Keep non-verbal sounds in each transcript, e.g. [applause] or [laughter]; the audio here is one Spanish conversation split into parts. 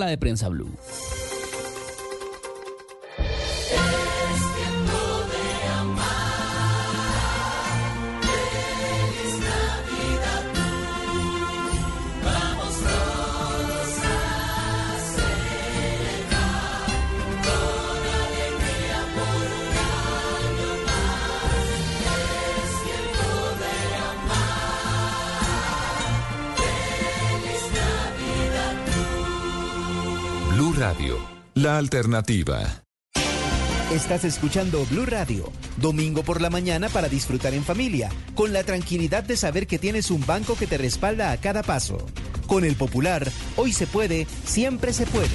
la de Prensa Blue. La alternativa. Estás escuchando Blue Radio, domingo por la mañana para disfrutar en familia, con la tranquilidad de saber que tienes un banco que te respalda a cada paso. Con el Popular, hoy se puede, siempre se puede.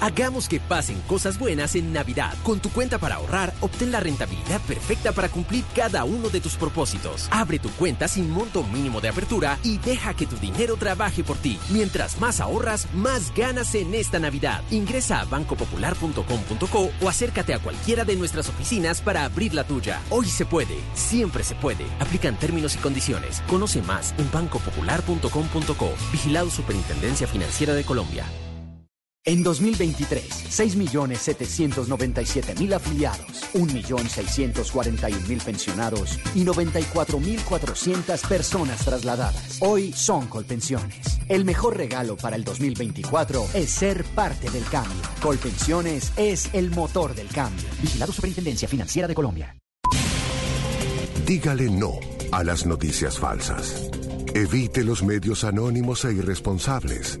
Hagamos que pasen cosas buenas en Navidad. Con tu cuenta para ahorrar, obtén la rentabilidad perfecta para cumplir cada uno de tus propósitos. Abre tu cuenta sin monto mínimo de apertura y deja que tu dinero trabaje por ti. Mientras más ahorras, más ganas en esta Navidad. Ingresa a bancopopular.com.co o acércate a cualquiera de nuestras oficinas para abrir la tuya. Hoy se puede, siempre se puede. Aplican términos y condiciones. Conoce más en bancopopular.com.co. Vigilado Superintendencia Financiera de Colombia. En 2023, 6.797.000 afiliados, 1.641.000 pensionados y 94.400 personas trasladadas. Hoy son Colpensiones. El mejor regalo para el 2024 es ser parte del cambio. Colpensiones es el motor del cambio. Vigilado Superintendencia Financiera de Colombia. Dígale no a las noticias falsas. Evite los medios anónimos e irresponsables.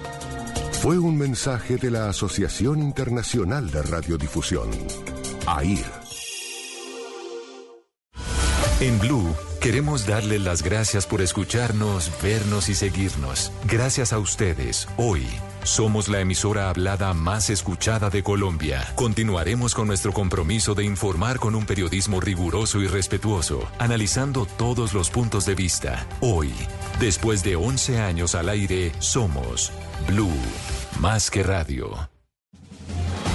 Fue un mensaje de la Asociación Internacional de Radiodifusión, AIR. En Blue queremos darle las gracias por escucharnos, vernos y seguirnos. Gracias a ustedes, hoy somos la emisora hablada más escuchada de Colombia. Continuaremos con nuestro compromiso de informar con un periodismo riguroso y respetuoso, analizando todos los puntos de vista. Hoy, después de 11 años al aire, somos Blue, más que radio.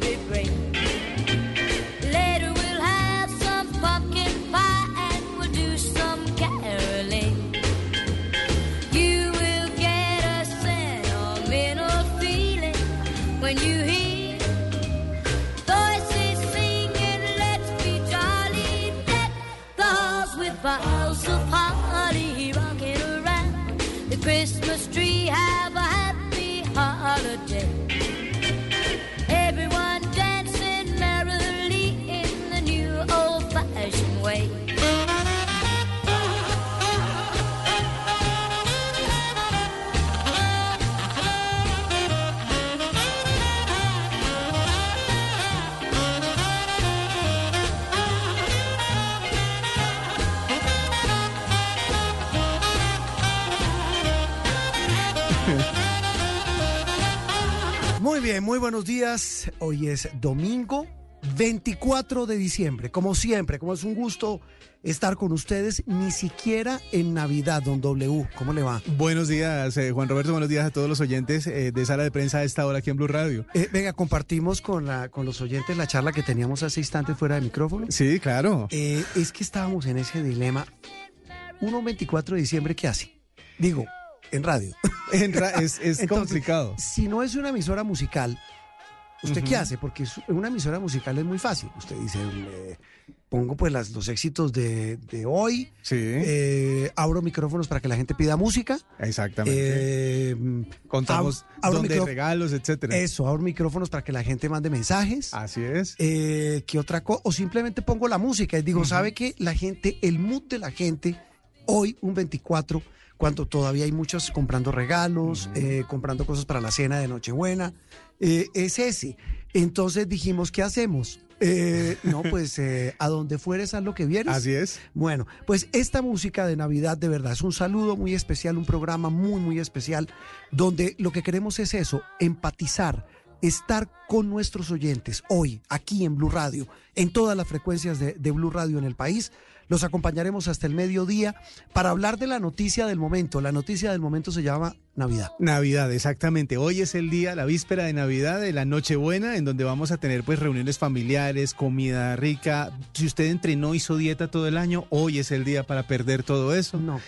favorite rain. Muy buenos días. Hoy es domingo 24 de diciembre. Como siempre, como es un gusto estar con ustedes, ni siquiera en Navidad, don W. ¿Cómo le va? Buenos días, eh, Juan Roberto. Buenos días a todos los oyentes eh, de Sala de Prensa a esta hora aquí en Blue Radio. Eh, venga, compartimos con, la, con los oyentes la charla que teníamos hace instantes fuera de micrófono. Sí, claro. Es que estábamos en ese dilema. Uno 24 de diciembre, ¿qué hace? Digo, en radio. [laughs] En ra- es es Entonces, complicado. Si no es una emisora musical, ¿usted qué hace? Porque una emisora musical es muy fácil. Usted dice, eh, pongo pues las, los éxitos de, de hoy, Sí, eh, abro micrófonos para que la gente pida música. exactamente. eh, Contamos ab- micro- regalos, etcétera. Eso, abro micrófonos para que la gente mande mensajes. Así es. Eh, ¿Qué otra cosa? O simplemente pongo la música y digo, ¿sabe qué? La gente, el mood de la gente, hoy, un 24, cuando todavía hay muchos comprando regalos, eh, comprando cosas para la cena de Nochebuena, eh, es ese. Entonces dijimos, ¿qué hacemos? Eh, no, pues [laughs] eh, a donde fueres a lo que vieres. Así es. Bueno, pues esta música de Navidad de verdad es un saludo muy especial, un programa muy, muy especial, donde lo que queremos es eso, empatizar, estar con nuestros oyentes hoy, aquí en Blue Radio, en todas las frecuencias de, de Blue Radio en el país. Los acompañaremos hasta el mediodía para hablar de la noticia del momento. La noticia del momento se llama Navidad. Navidad, exactamente. Hoy es el día, la víspera de Navidad, de la Nochebuena, en donde vamos a tener pues reuniones familiares, comida rica. Si usted entrenó, hizo dieta todo el año, hoy es el día para perder todo eso. No,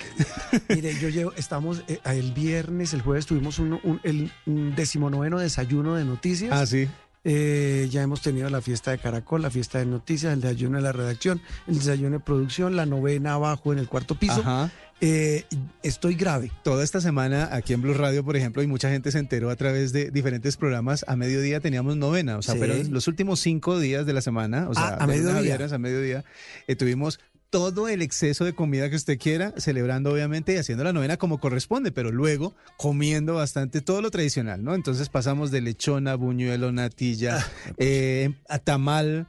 que- mire, yo llevo, estamos eh, el viernes, el jueves tuvimos un, un- el un decimonoveno desayuno de noticias. Ah, sí. Eh, ya hemos tenido la fiesta de Caracol, la fiesta de noticias, el desayuno de la redacción, el desayuno de producción, la novena abajo en el cuarto piso. Ajá. Eh, estoy grave. Toda esta semana aquí en Blue Radio, por ejemplo, y mucha gente se enteró a través de diferentes programas. A mediodía teníamos novena, o sea, Sí. pero los últimos cinco días de la semana, o sea, Ah, a mediodía. viernes a mediodía, eh, tuvimos todo el exceso de comida que usted quiera, celebrando obviamente y haciendo la novena como corresponde, pero luego comiendo bastante todo lo tradicional, ¿no? Entonces pasamos de lechona, buñuelo, natilla, eh, a tamal,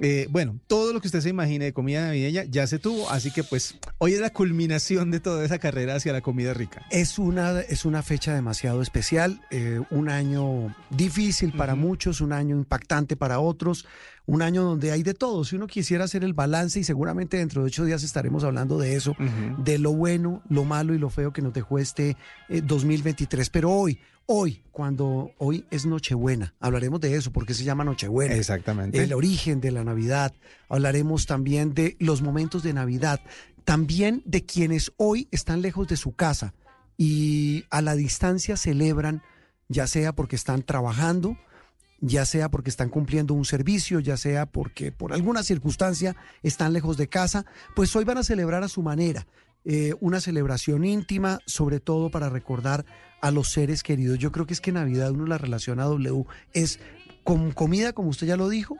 eh, bueno, todo lo que usted se imagine de comida navideña ya se tuvo, así que pues hoy es la culminación de toda esa carrera hacia la comida rica. Es una, es una fecha demasiado especial, eh, un año difícil para muchos, un año impactante para otros, un año donde hay de todo. Si uno quisiera hacer el balance, y seguramente dentro de ocho días estaremos hablando de eso, de lo bueno, lo malo y lo feo que nos dejó este eh, 2023. Pero hoy, hoy, cuando hoy es Nochebuena, hablaremos de eso, porque se llama Nochebuena. Exactamente. El origen de la Navidad. Hablaremos también de los momentos de Navidad. También de quienes hoy están lejos de su casa y a la distancia celebran, ya sea porque están trabajando, ya sea porque están cumpliendo un servicio, ya sea porque por alguna circunstancia están lejos de casa, pues hoy van a celebrar a su manera. eh, una celebración íntima, sobre todo para recordar a los seres queridos. Yo creo que es que Navidad uno la relaciona a W es con comida, como usted ya lo dijo,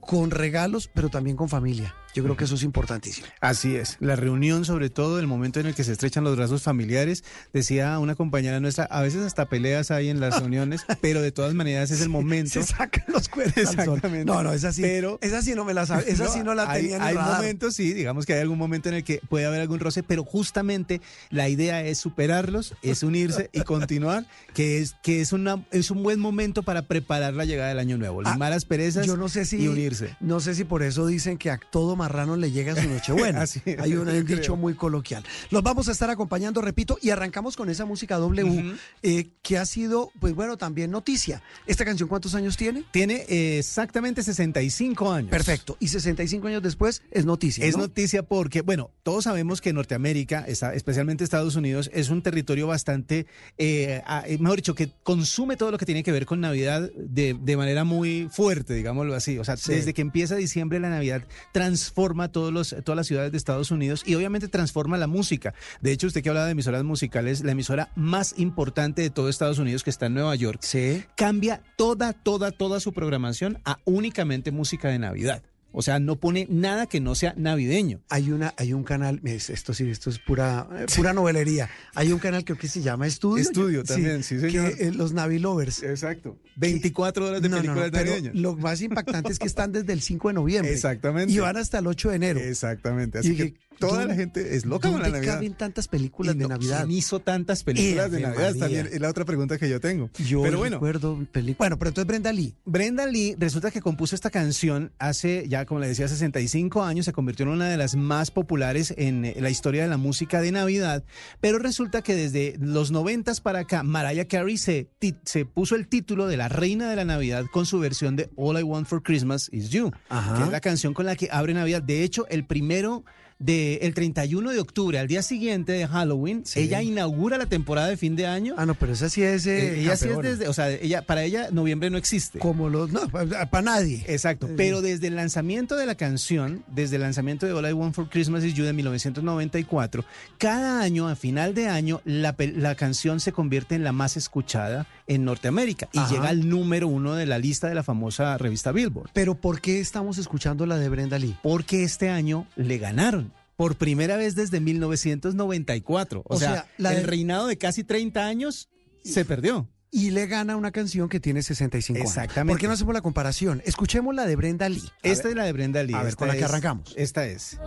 con regalos, pero también con familia. Yo creo que eso es importantísimo. Así es, la reunión sobre todo, el momento en el que se estrechan los brazos familiares, decía una compañera nuestra, a veces hasta peleas hay en las [laughs] reuniones, pero de todas maneras es el momento. Se sacan los cuernos. Exactamente. No, no, esa sí, Pero- esa sí no me la sabe, esa sí no la hay, tenía en el Hay radar. momentos, sí, digamos que hay algún momento en el que puede haber algún roce, pero justamente la idea es superarlos, es unirse y continuar, que es que es una es un buen momento para preparar la llegada del año nuevo, Ah, limar las perezas Yo no sé si y unirse. No sé si por eso dicen que a todo marrano le llega su Nochebuena. [laughs] Así es, Hay un dicho muy coloquial. Los vamos a estar acompañando, repito, y arrancamos con esa música W eh, que ha sido, pues bueno, también noticia. ¿Esta canción cuántos años tiene? Tiene eh, exactamente 65 años. Perfecto. Y 65 años después es noticia. Es ¿no? noticia porque, bueno, todos sabemos que Norteamérica, está- especialmente Estados Unidos, es un territorio bastante, eh, a- mejor dicho, que consume todo lo que tiene que ver con Navidad de, de manera muy fuerte, digámoslo así. O sea, Sí. desde que empieza diciembre la Navidad transforma todos los, todas las ciudades de Estados Unidos y obviamente transforma la música. De hecho, usted que hablaba de emisoras musicales, la emisora más importante de todo Estados Unidos, que está en Nueva York, Sí. cambia toda, toda, toda su programación a únicamente música de Navidad. O sea, no pone nada que no sea navideño. Hay una, hay un canal, es- esto sí, esto es pura, eh, pura novelería. Hay un canal que creo que se llama Estudio. Estudio también, sí, señor. Que, eh, los Navi Lovers. Exacto. 24 horas de No, no, no, películas pero navideñas. lo más impactante es que están desde el 5 de noviembre. [laughs] Exactamente. Y van hasta el 8 de enero. Exactamente. Así Y que toda ¿dónde- la gente es loca con la ¿Dónde Navidad. caben tantas películas Y de no, Navidad? ¿Quién hizo tantas películas de Navidad? María. También es la otra pregunta que yo tengo. Yo Pero bueno, recuerdo películas. Bueno, pero entonces Brenda Lee. Brenda Lee resulta que compuso esta canción hace ya, como le decía, 65 años, se convirtió en una de las más populares en la historia de la música de Navidad, pero resulta que desde los 90 para acá, Mariah Carey se, se puso el título de la reina de la Navidad con su versión de All I Want for Christmas Is You, Ajá. que es la canción con la que abre Navidad. De hecho, el primero del 31 de octubre al día siguiente de Halloween, Sí. ella inaugura la temporada de fin de año. Ah, no, pero esa sí es. eh, Eh, ella sí es desde, o sea, ella, para ella noviembre no existe. Como los. No, para nadie. Exacto, pero desde el lanzamiento de la canción, desde el lanzamiento de All I Want for Christmas Is You de 1994, cada año, a final de año, la, la canción se convierte en la más escuchada en Norteamérica y Ajá. llega al número uno de la lista de la famosa revista Billboard. Pero ¿por qué estamos escuchando la de Brenda Lee? Porque este año le ganaron. Por primera vez desde 1994. O, O sea, sea, la el de- reinado de casi 30 años se perdió. Y le gana una canción que tiene 65 años. Exactamente. ¿Por qué no hacemos la comparación? Escuchemos la de Brenda Lee. A Esta ver. es la de Brenda Lee. A ver, esta con la que arrancamos. Esta es.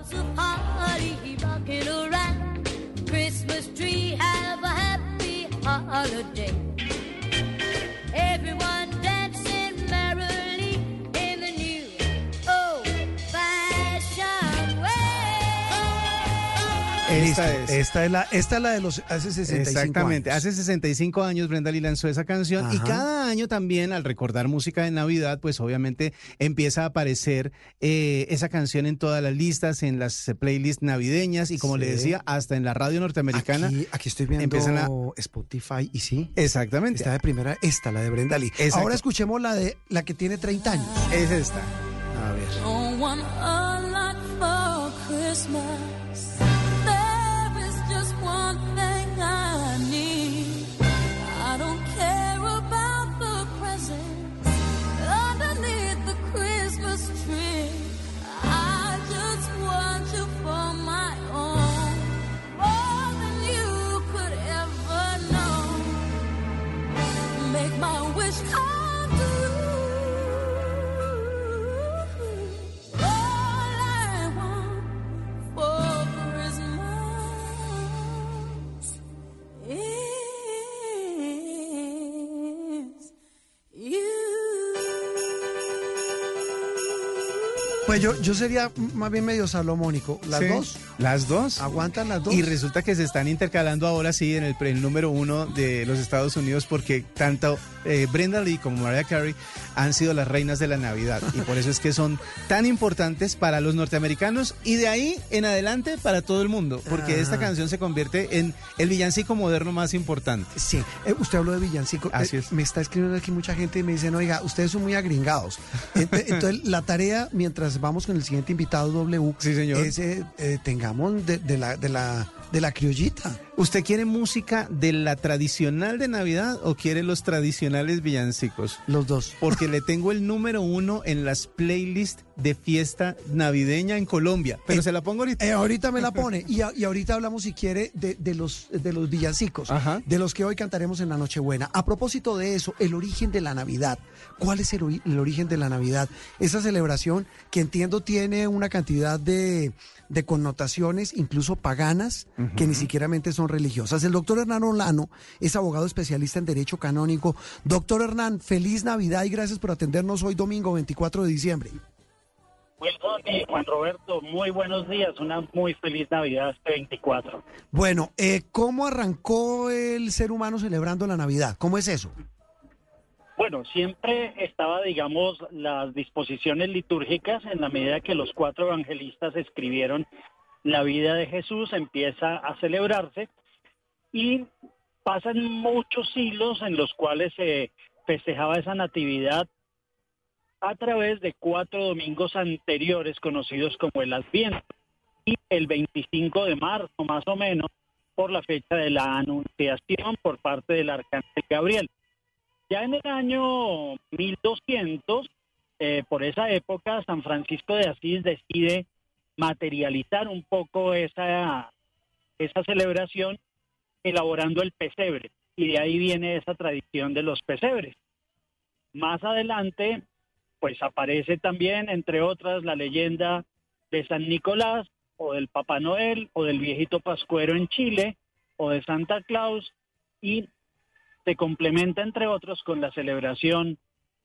Christmas tree. Have a happy holiday. Esta es. Esta es la, esta es la de los hace 65 Exactamente. años. Hace 65 años Brenda Lee lanzó esa canción y cada año también al recordar música de Navidad, pues obviamente empieza a aparecer eh, esa canción en todas las listas, en las playlists navideñas y como le decía, hasta en la radio norteamericana. Aquí, aquí estoy viendo empiezan a- Spotify y sí. Exactamente. Está de primera, esta, la de Brenda Lee. Exacto. Ahora escuchemos la de la que tiene 30 años. Es esta. A ver. Pues yo, yo sería más bien medio salomónico. ¿Las Sí. dos? Las dos. ¿Aguantan las dos? Y resulta que se están intercalando ahora sí en el número uno de los Estados Unidos porque tanto eh, Brenda Lee como Mariah Carey han sido las reinas de la Navidad y por eso es que son tan importantes para los norteamericanos y de ahí en adelante para todo el mundo porque esta Ah. canción se convierte en el villancico moderno más importante. Sí, Eh, usted habló de villancico. Así Eh, es. Me está escribiendo aquí mucha gente y me dicen, oiga, ustedes son muy agringados. Ent- [laughs] Entonces, la tarea, mientras vamos con el siguiente invitado W, Sí, señor. es tengamos de, de la, de, la, de la criollita. ¿Usted quiere música de la tradicional de Navidad o quiere los tradicionales villancicos? Los dos. [laughs] Porque le tengo el número uno en las playlists de fiesta navideña en Colombia. Pero Eh, se la pongo ahorita. Eh, ahorita me la pone. Y, a- y ahorita hablamos, si quiere, de, de los, de los villancicos, Ajá. de los que hoy cantaremos en la Nochebuena. A propósito de eso, el origen de la Navidad. ¿Cuál es el origen de la Navidad? Esa celebración que entiendo tiene una cantidad de, de connotaciones, incluso paganas, que ni siquiera son religiosas. El doctor Hernán Olano es abogado especialista en Derecho Canónico. Doctor Hernán, feliz Navidad y gracias por atendernos hoy domingo 24 de diciembre. Y Juan Roberto, muy buenos días, una muy feliz Navidad este 24. Bueno, eh, ¿cómo arrancó el ser humano celebrando la Navidad? ¿Cómo es eso? Bueno, siempre estaba, digamos, las disposiciones litúrgicas en la medida que los cuatro evangelistas escribieron la vida de Jesús, empieza a celebrarse y pasan muchos siglos en los cuales se festejaba esa natividad a través de cuatro domingos anteriores conocidos como el Adviento y el 25 de marzo más o menos por la fecha de la anunciación por parte del arcángel Gabriel. Ya en el año 1200, eh, por esa época, San Francisco de Asís decide materializar un poco esa, esa celebración elaborando el pesebre. Y de ahí viene esa tradición de los pesebres. Más adelante, pues aparece también, entre otras, la leyenda de San Nicolás o del Papá Noel o del viejito Pascuero en Chile o de Santa Claus y se complementa, entre otros, con la celebración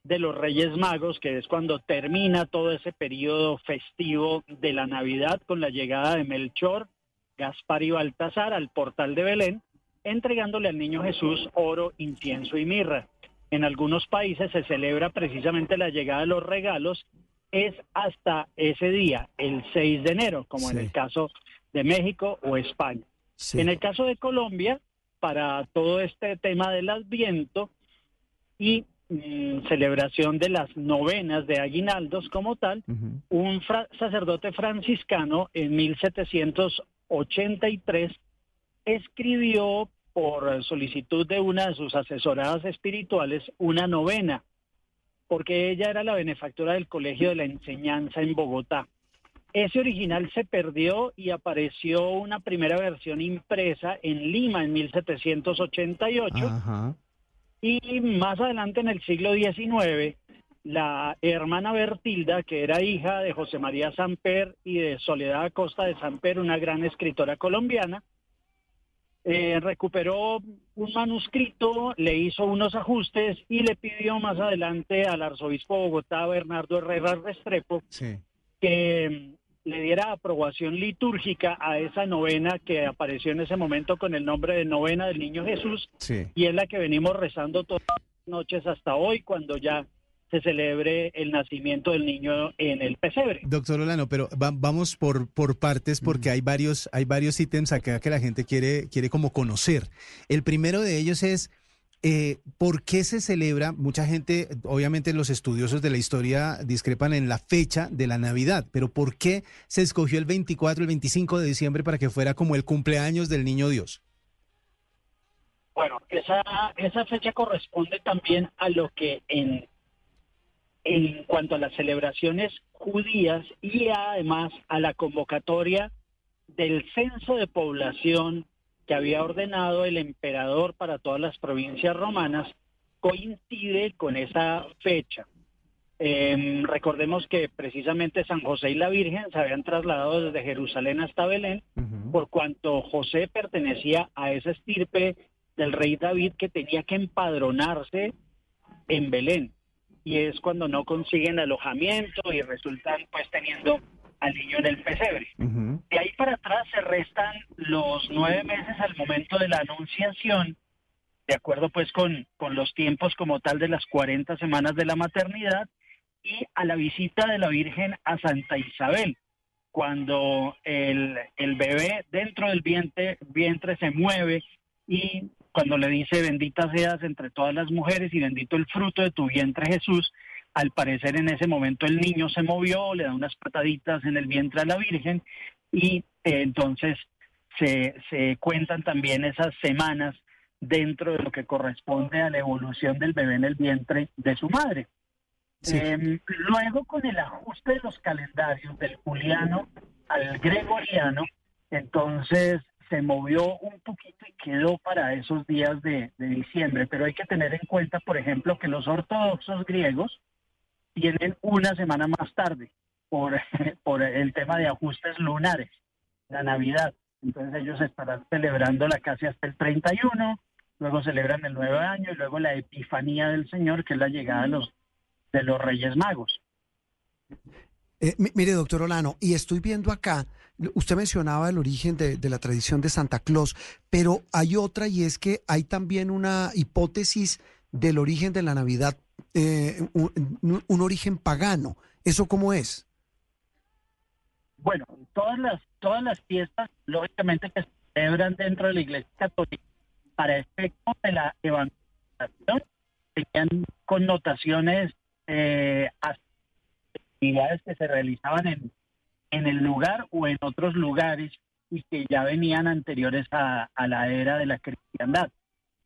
de los Reyes Magos, que es cuando termina todo ese periodo festivo de la Navidad con la llegada de Melchor, Gaspar y Baltasar al portal de Belén, entregándole al niño Jesús oro, incienso y mirra. En algunos países se celebra precisamente la llegada de los regalos es hasta ese día, el 6 de enero, como en el caso de México o España. Sí. En el caso de Colombia, para todo este tema del Adviento y mm, celebración de las novenas de aguinaldos como tal, un fra- sacerdote franciscano en 1783 escribió por solicitud de una de sus asesoradas espirituales una novena, porque ella era la benefactora del Colegio de la Enseñanza en Bogotá. Ese original se perdió y apareció una primera versión impresa en Lima en 1788 Ajá. y más adelante en el siglo XIX, la hermana Bertilda, que era hija de José María Samper y de Soledad Acosta de Samper, una gran escritora colombiana, eh, recuperó un manuscrito, le hizo unos ajustes y le pidió más adelante al arzobispo de Bogotá, Bernardo Herrera Restrepo, Sí. Que mm, le diera aprobación litúrgica a esa novena que apareció en ese momento con el nombre de Novena del Niño Jesús Sí. y es la que venimos rezando todas las noches hasta hoy cuando ya se celebre el nacimiento del niño en el pesebre. Doctor Olano, pero va- vamos por, por partes porque hay varios, hay varios ítems acá que la gente quiere, quiere como conocer. El primero de ellos es eh, ¿por qué se celebra? Mucha gente, obviamente los estudiosos de la historia discrepan en la fecha de la Navidad, pero ¿por qué se escogió el 24, el 25 de diciembre para que fuera como el cumpleaños del niño Dios? Bueno, esa, esa fecha corresponde también a lo que en, en cuanto a las celebraciones judías y además a la convocatoria del censo de población que había ordenado el emperador para todas las provincias romanas, coincide con esa fecha. Eh, recordemos que precisamente San José y la Virgen se habían trasladado desde Jerusalén hasta Belén, por cuanto José pertenecía a esa estirpe del rey David que tenía que empadronarse en Belén. Y es cuando no consiguen alojamiento y resultan pues teniendo al niño en el pesebre. De ahí para atrás se restan los nueve meses al momento de la anunciación, de acuerdo pues con, con los tiempos como tal de las 40 semanas de la maternidad, y a la visita de la Virgen a Santa Isabel, cuando el, el bebé dentro del vientre, vientre se mueve y cuando le dice bendita seas entre todas las mujeres y bendito el fruto de tu vientre Jesús, al parecer en ese momento el niño se movió, le da unas pataditas en el vientre a la Virgen y eh, entonces se, se cuentan también esas semanas dentro de lo que corresponde a la evolución del bebé en el vientre de su madre. Sí. Eh, luego, con el ajuste de los calendarios del juliano al gregoriano, entonces se movió un poquito y quedó para esos días de, de diciembre. Pero hay que tener en cuenta, por ejemplo, que los ortodoxos griegos tienen una semana más tarde por, [laughs] por el tema de ajustes lunares, la Navidad. Entonces ellos estarán celebrándola casi hasta el 31, luego celebran el nuevo año y luego la Epifanía del Señor, que es la llegada de los de los Reyes Magos. Eh, mi- mire, doctor Olano, y estoy viendo acá, usted mencionaba el origen de, de la tradición de Santa Claus, pero hay otra y es que hay también una hipótesis del origen de la Navidad, eh, un, un- origen pagano. ¿Eso cómo es? Bueno, todas las todas las fiestas, lógicamente, que se celebran dentro de la Iglesia Católica para efectos de la evangelización, tenían connotaciones eh, actividades que se realizaban en, en el lugar o en otros lugares y que ya venían anteriores a, a la era de la cristiandad.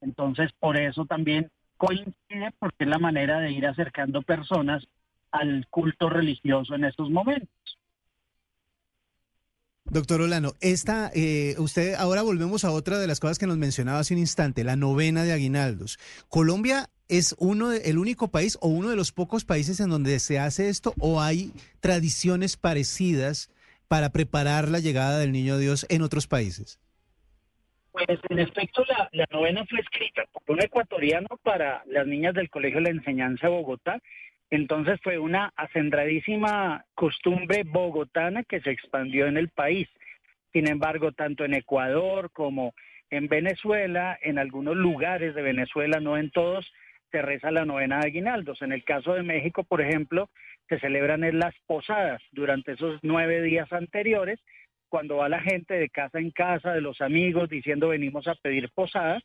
Entonces, por eso también coincide porque es la manera de ir acercando personas al culto religioso en estos momentos. Doctor Olano, esta, eh, usted, ahora volvemos a otra de las cosas que nos mencionaba hace un instante, la novena de aguinaldos. Colombia es uno de- el único país o uno de los pocos países en donde se hace esto o hay tradiciones parecidas para preparar la llegada del niño Dios en otros países. Pues en efecto la, novena fue escrita por un ecuatoriano para las niñas del Colegio de la Enseñanza de Bogotá. Entonces fue una acendradísima costumbre bogotana que se expandió en el país. Sin embargo, tanto en Ecuador como en Venezuela, en algunos lugares de Venezuela, no en todos, se reza la novena de aguinaldos. En el caso de México, por ejemplo, se celebran en las posadas durante esos nueve días anteriores, cuando va la gente de casa en casa, de los amigos, diciendo venimos a pedir posadas,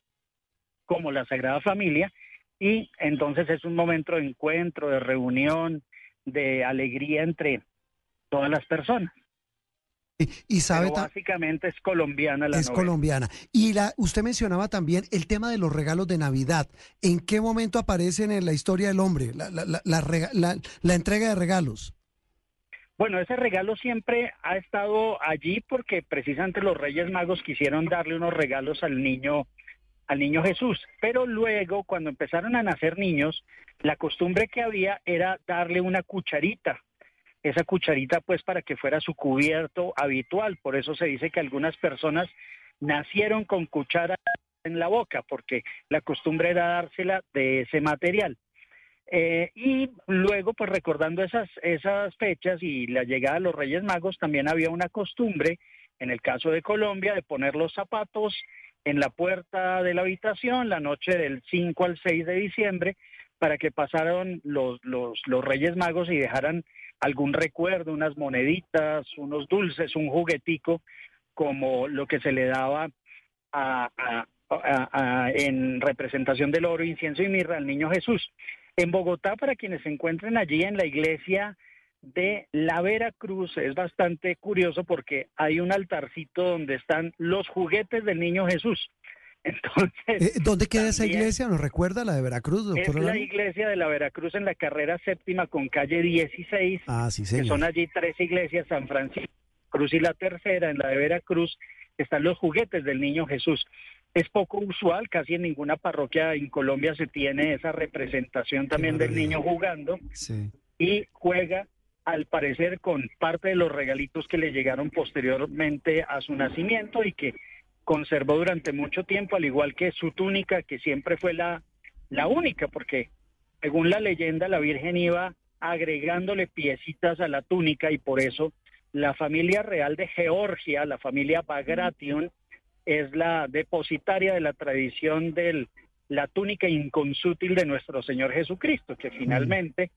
como la Sagrada Familia, y entonces es un momento de encuentro, de reunión, de alegría entre todas las personas. Y, y sabe, Pero básicamente es colombiana la es novela. colombiana. Y la, usted mencionaba también el tema de los regalos de Navidad. ¿En qué momento aparecen en la historia del hombre la, la- la- la rega- la- la entrega de regalos? Bueno, ese regalo siempre ha estado allí porque precisamente los Reyes Magos quisieron darle unos regalos al niño, al niño Jesús. Pero luego, cuando empezaron a nacer niños, la costumbre que había era darle una cucharita. Esa cucharita, pues, para que fuera su cubierto habitual. Por eso se dice que algunas personas nacieron con cuchara en la boca, porque la costumbre era dársela de ese material. Eh, y luego, pues recordando esas, esas fechas y la llegada de los Reyes Magos, también había una costumbre, en el caso de Colombia, de poner los zapatos en la puerta de la habitación la noche del 5 al 6 de diciembre para que pasaran los, los, los Reyes Magos y dejaran algún recuerdo, unas moneditas, unos dulces, un juguetico, como lo que se le daba a- a- en representación del oro, incienso y mirra al niño Jesús. En Bogotá, para quienes se encuentren allí en la iglesia de la Veracruz, es bastante curioso porque hay un altarcito donde están los juguetes del niño Jesús. [laughs] Entonces, Eh, ¿Dónde queda esa iglesia? ¿Nos recuerda la de Veracruz, es doctor? la Orlando? iglesia de la Veracruz en la carrera séptima con calle 16, Ah, sí, que son allí tres iglesias, San Francisco, Cruz y la tercera, en la de Veracruz, están los juguetes del niño Jesús. Es poco usual, casi en ninguna parroquia en Colombia se tiene esa representación también del niño jugando Sí. y juega al parecer con parte de los regalitos que le llegaron posteriormente a su nacimiento y que conservó durante mucho tiempo, al igual que su túnica, que siempre fue la, la única, porque según la leyenda la Virgen iba agregándole piecitas a la túnica y por eso la familia real de Georgia, la familia Bagration, es la depositaria de la tradición de la túnica inconsútil de nuestro Señor Jesucristo, que finalmente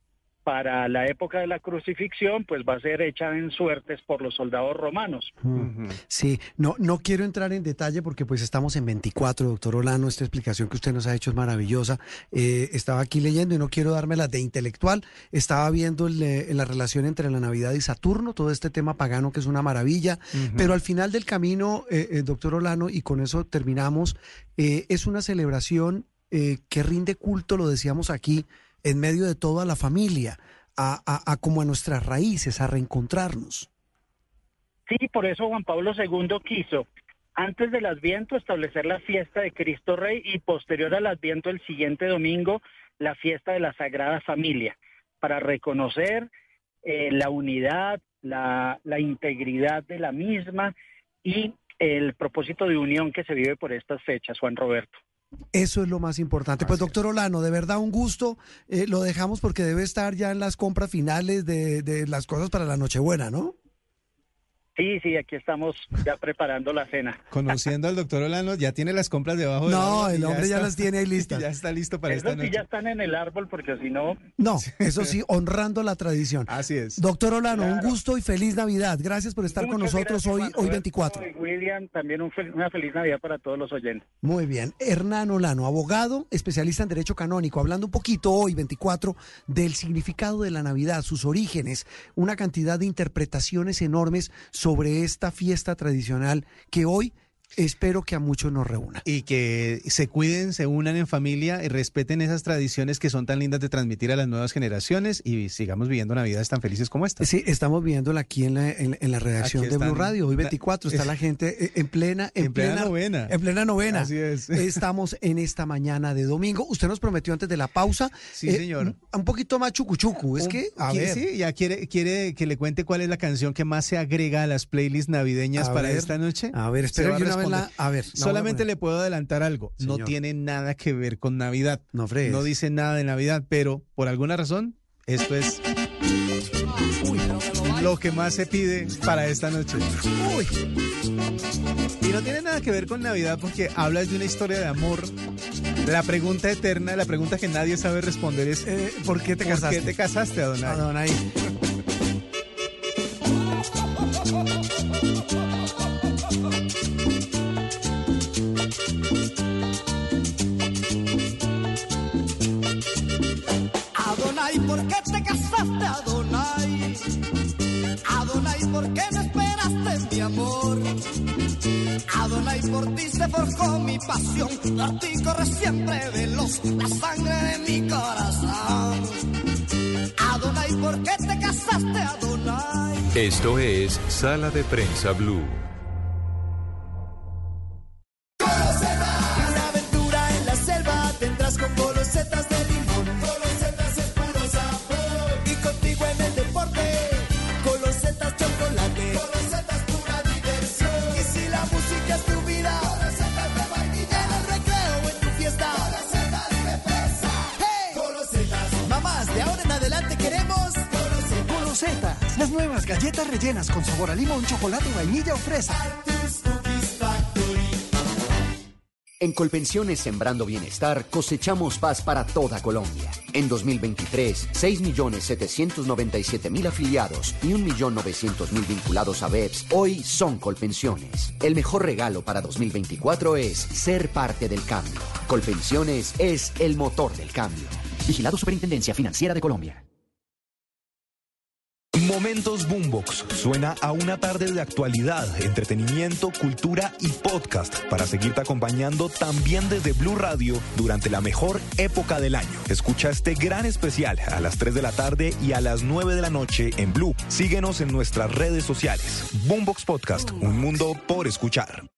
para la época de la crucifixión, pues va a ser hecha en suertes por los soldados romanos. Mm. Sí, no, no quiero entrar en detalle porque pues estamos en 24, doctor Olano, esta explicación que usted nos ha hecho es maravillosa. Eh, estaba aquí leyendo y no quiero dármela de intelectual, estaba viendo el, eh, la relación entre la Navidad y Saturno, todo este tema pagano que es una maravilla, pero al final del camino, eh, eh, doctor Olano, y con eso terminamos, eh, es una celebración eh, que rinde culto, lo decíamos aquí, en medio de toda la familia, a, como a nuestras raíces, a reencontrarnos. Sí, por eso Juan Pablo II quiso, antes del Adviento, establecer la fiesta de Cristo Rey y posterior al Adviento, el siguiente domingo, la fiesta de la Sagrada Familia, para reconocer eh, la unidad, la integridad de la misma y el propósito de unión que se vive por estas fechas, Juan Roberto. Eso es lo más importante. Pues doctor Olano, de verdad un gusto. Eh, lo dejamos porque debe estar ya en las compras finales de, de las cosas para la Nochebuena, ¿no? Sí, sí, aquí estamos ya preparando la cena. Conociendo al doctor Olano, ya tiene las compras debajo No, árbol y el hombre ya está- las tiene ahí [laughs] listas. Ya está listo para Eso esta sí noche. ya están en el árbol porque si no, No, eso sí, honrando la tradición. Así es. Doctor Olano, un gusto y feliz Navidad. Gracias por estar con nosotros gracias, hoy, Juan hoy Roberto 24. y William, también un fel- una feliz Navidad para todos los oyentes. Muy bien. Hernán Olano, abogado, especialista en Derecho Canónico, hablando un poquito hoy, 24, del significado de la Navidad, sus orígenes, una cantidad de interpretaciones enormes sobre esta fiesta tradicional que hoy espero que a muchos nos reúna. Y que se cuiden, se unan en familia y respeten esas tradiciones que son tan lindas de transmitir a las nuevas generaciones y sigamos viviendo navidades tan felices como esta. Sí, estamos viéndola aquí en la, en, en la redacción Aquí de Blue. Radio. Hoy La- 24 está es- la [laughs] gente eh, en plena, En plena novena. En plena novena. Así es. [laughs] Estamos en esta mañana de domingo. Usted nos prometió antes de la pausa. Sí, señor. Un, poquito más chucuchucu. Es que, a ver. Sí, ya quiere, quiere que le cuente cuál es la canción que más se agrega a las playlists navideñas A para ver. esta noche. A ver, Se a ver, la voy a Solamente le puedo adelantar algo. No tiene nada que ver con Navidad. No fregues. No dice nada de Navidad, pero por alguna razón, esto es lo que más se pide para esta noche. Y no tiene nada que ver con Navidad porque habla de una historia de amor La pregunta eterna, la pregunta que nadie sabe responder es Eh, ¿Por qué te ¿por casaste? qué te casaste? Adonai. Adonai, forjó mi pasión, por ti corre siempre veloz la sangre de mi corazón. Adonai, ¿por qué te casaste, Adonai? Esto es Sala de Prensa Blue. Con sabor a limón, chocolate, vainilla o fresa. En Colpensiones Sembrando Bienestar cosechamos paz para toda Colombia. En 2023, 6.797.000 afiliados y 1.900.000 vinculados a BEPS hoy son Colpensiones. El mejor regalo para 2024 es ser parte del cambio. Colpensiones es el motor del cambio. Vigilado Superintendencia Financiera de Colombia. Momentos Boombox suena a una tarde de actualidad, entretenimiento, cultura y podcast para seguirte acompañando también desde Blue Radio durante la mejor época del año. Escucha este gran especial a las 3 de la tarde y a las 9 de la noche en Blue. Síguenos en nuestras redes sociales. Boombox Podcast, un mundo por escuchar.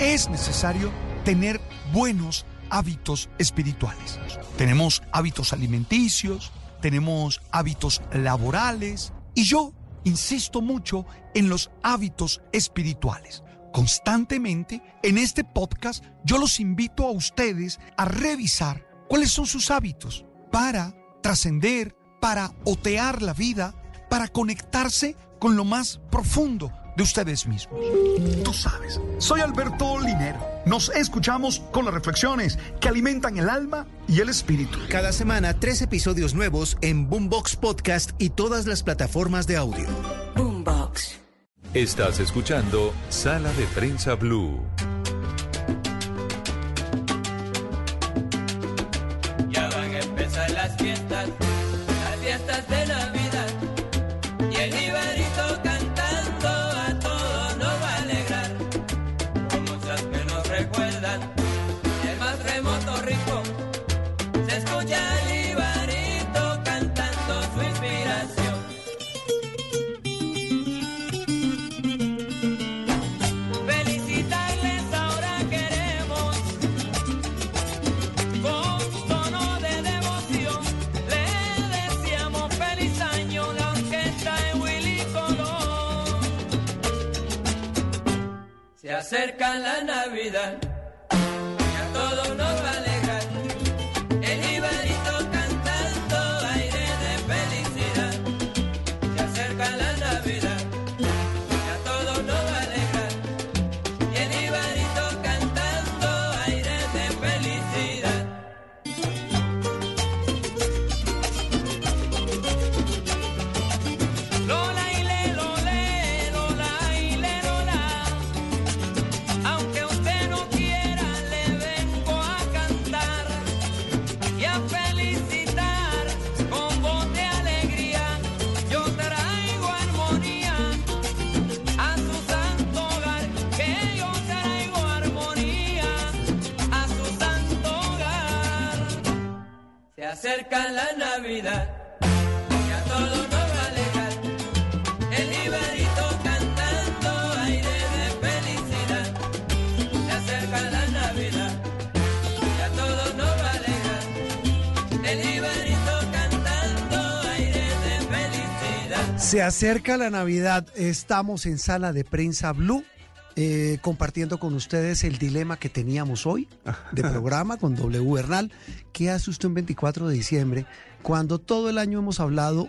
Es necesario tener buenos hábitos espirituales. Tenemos hábitos alimenticios, tenemos hábitos laborales y yo insisto mucho en los hábitos espirituales. Constantemente en este podcast yo los invito a ustedes a revisar cuáles son sus hábitos para trascender, para otear la vida, para conectarse con lo más profundo de ustedes mismos. Tú sabes, soy Alberto Linero. Nos escuchamos con las reflexiones que alimentan el alma y el espíritu. Cada semana tres episodios nuevos en Boombox Podcast y todas las plataformas de audio. Boombox. Estás escuchando Sala de Prensa Blue. La Navidad acerca la Navidad, estamos en sala de prensa Blue. eh, compartiendo con ustedes el dilema que teníamos hoy de [laughs] programa con W Bernal. ¿Qué hace usted un 24 de diciembre cuando todo el año hemos hablado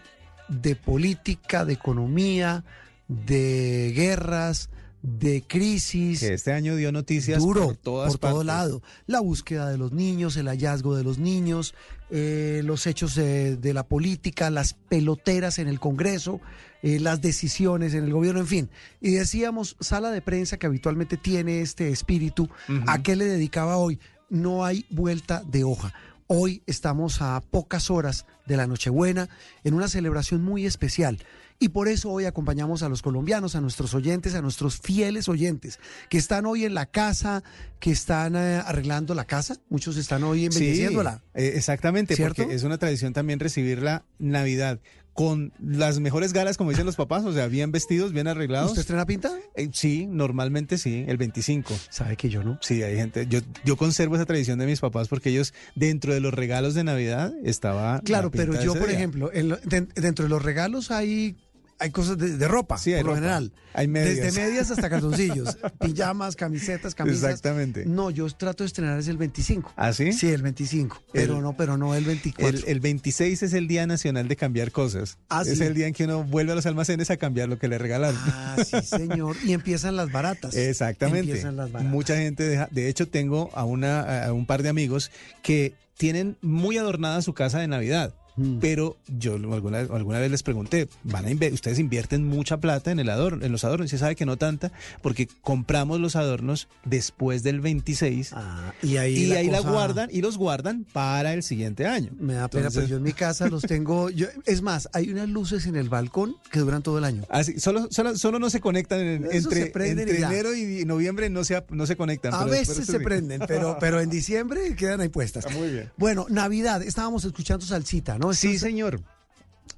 de política, de economía, de guerras, de crisis? Que este año dio noticias duro por todas por todo lado. La búsqueda de los niños, el hallazgo de los niños, eh, los hechos de, de la política, las peloteras en el Congreso, eh, las decisiones en el gobierno, en fin. Y decíamos, sala de prensa que habitualmente tiene este espíritu, ¿a qué le dedicaba hoy? No hay vuelta de hoja. Hoy estamos a pocas horas de la Nochebuena en una celebración muy especial. Y por eso hoy acompañamos a los colombianos, a nuestros oyentes, a nuestros fieles oyentes, que están hoy en la casa, que están eh, arreglando la casa. Muchos están hoy embelleciéndola. Sí, eh, exactamente, ¿Cierto? porque es una tradición también recibir la Navidad con las mejores galas, como dicen los papás, o sea, bien vestidos, bien arreglados. ¿Usted estrena pinta? Eh, sí, normalmente sí, el 25. ¿Sabe que yo no? Sí, hay gente. Yo, yo conservo esa tradición de mis papás porque ellos, dentro de los regalos de Navidad, estaba. la Claro, pero yo, por día. ejemplo, en lo- den- dentro de los regalos hay, hay cosas de, de ropa, Sí, por lo general. Hay medias. Desde medias hasta calzoncillos, [laughs] pijamas, camisetas, camisas. Exactamente. No, yo trato de estrenar es el 25. ¿Ah, sí? Sí, el 25. Pero El- no, pero no el 24. El, el 26 es el Día Nacional de Cambiar Cosas. Ah, es sí. el día en que uno vuelve a los almacenes a cambiar lo que le regalaron. Ah, sí, [laughs] señor. Y empiezan las baratas. Exactamente. Empiezan las baratas. Mucha gente deja. De hecho, tengo a, una, a un par de amigos que tienen muy adornada su casa de Navidad. Mm. Pero yo alguna, alguna vez les pregunté, van a inve- ustedes invierten mucha plata en el adorno, en los adornos, y se sabe que no tanta, porque compramos los adornos después del 26 Ah, y ahí, y la ahí la guardan y los guardan para el siguiente año. Me da pena, Entonces- pero yo en mi casa los tengo. Yo, es más, hay unas luces en el balcón que duran todo el año. Así, solo, solo, solo no se conectan en- entre, se y enero y noviembre no se, no se conectan. A pero veces se prenden, pero, pero en diciembre quedan ahí puestas. Muy bien. Bueno, Navidad, estábamos escuchando salsita, ¿no? Sí, señor.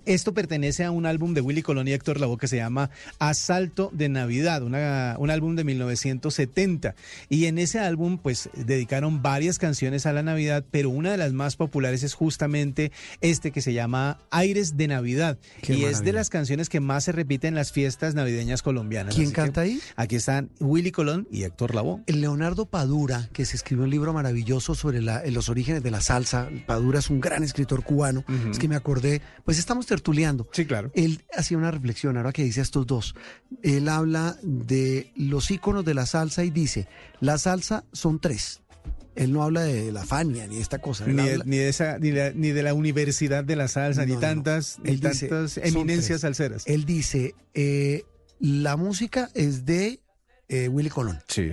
Esto pertenece a un álbum de Willy Colón y Héctor Lavoe que se llama Asalto de Navidad, una- un álbum de 1970. Y en ese álbum, pues, dedicaron varias canciones a la Navidad, pero una de las más populares es justamente este que se llama Aires de Navidad. Qué y es de las canciones que más se repiten en las fiestas navideñas colombianas. ¿Quién Así canta ahí? Aquí están Willy Colón y Héctor Lavoe. El Leonardo Padura, que se escribió un libro maravilloso sobre la- los orígenes de la salsa. Padura es un gran escritor cubano. Es que me acordé, pues estamos tertuleando. Sí, claro. Él hacía una reflexión, ahora que dice estos dos. Él habla de los íconos de la salsa y dice, la salsa son tres. Él no habla de la Fania ni de esta cosa. Ni, habla- ni de esa, ni, la- ni de la Universidad de la Salsa, No, ni no, no. tantas, ni Él dice, tantas eminencias salseras. Él dice, eh, la música es de eh, Willy Colón. Sí.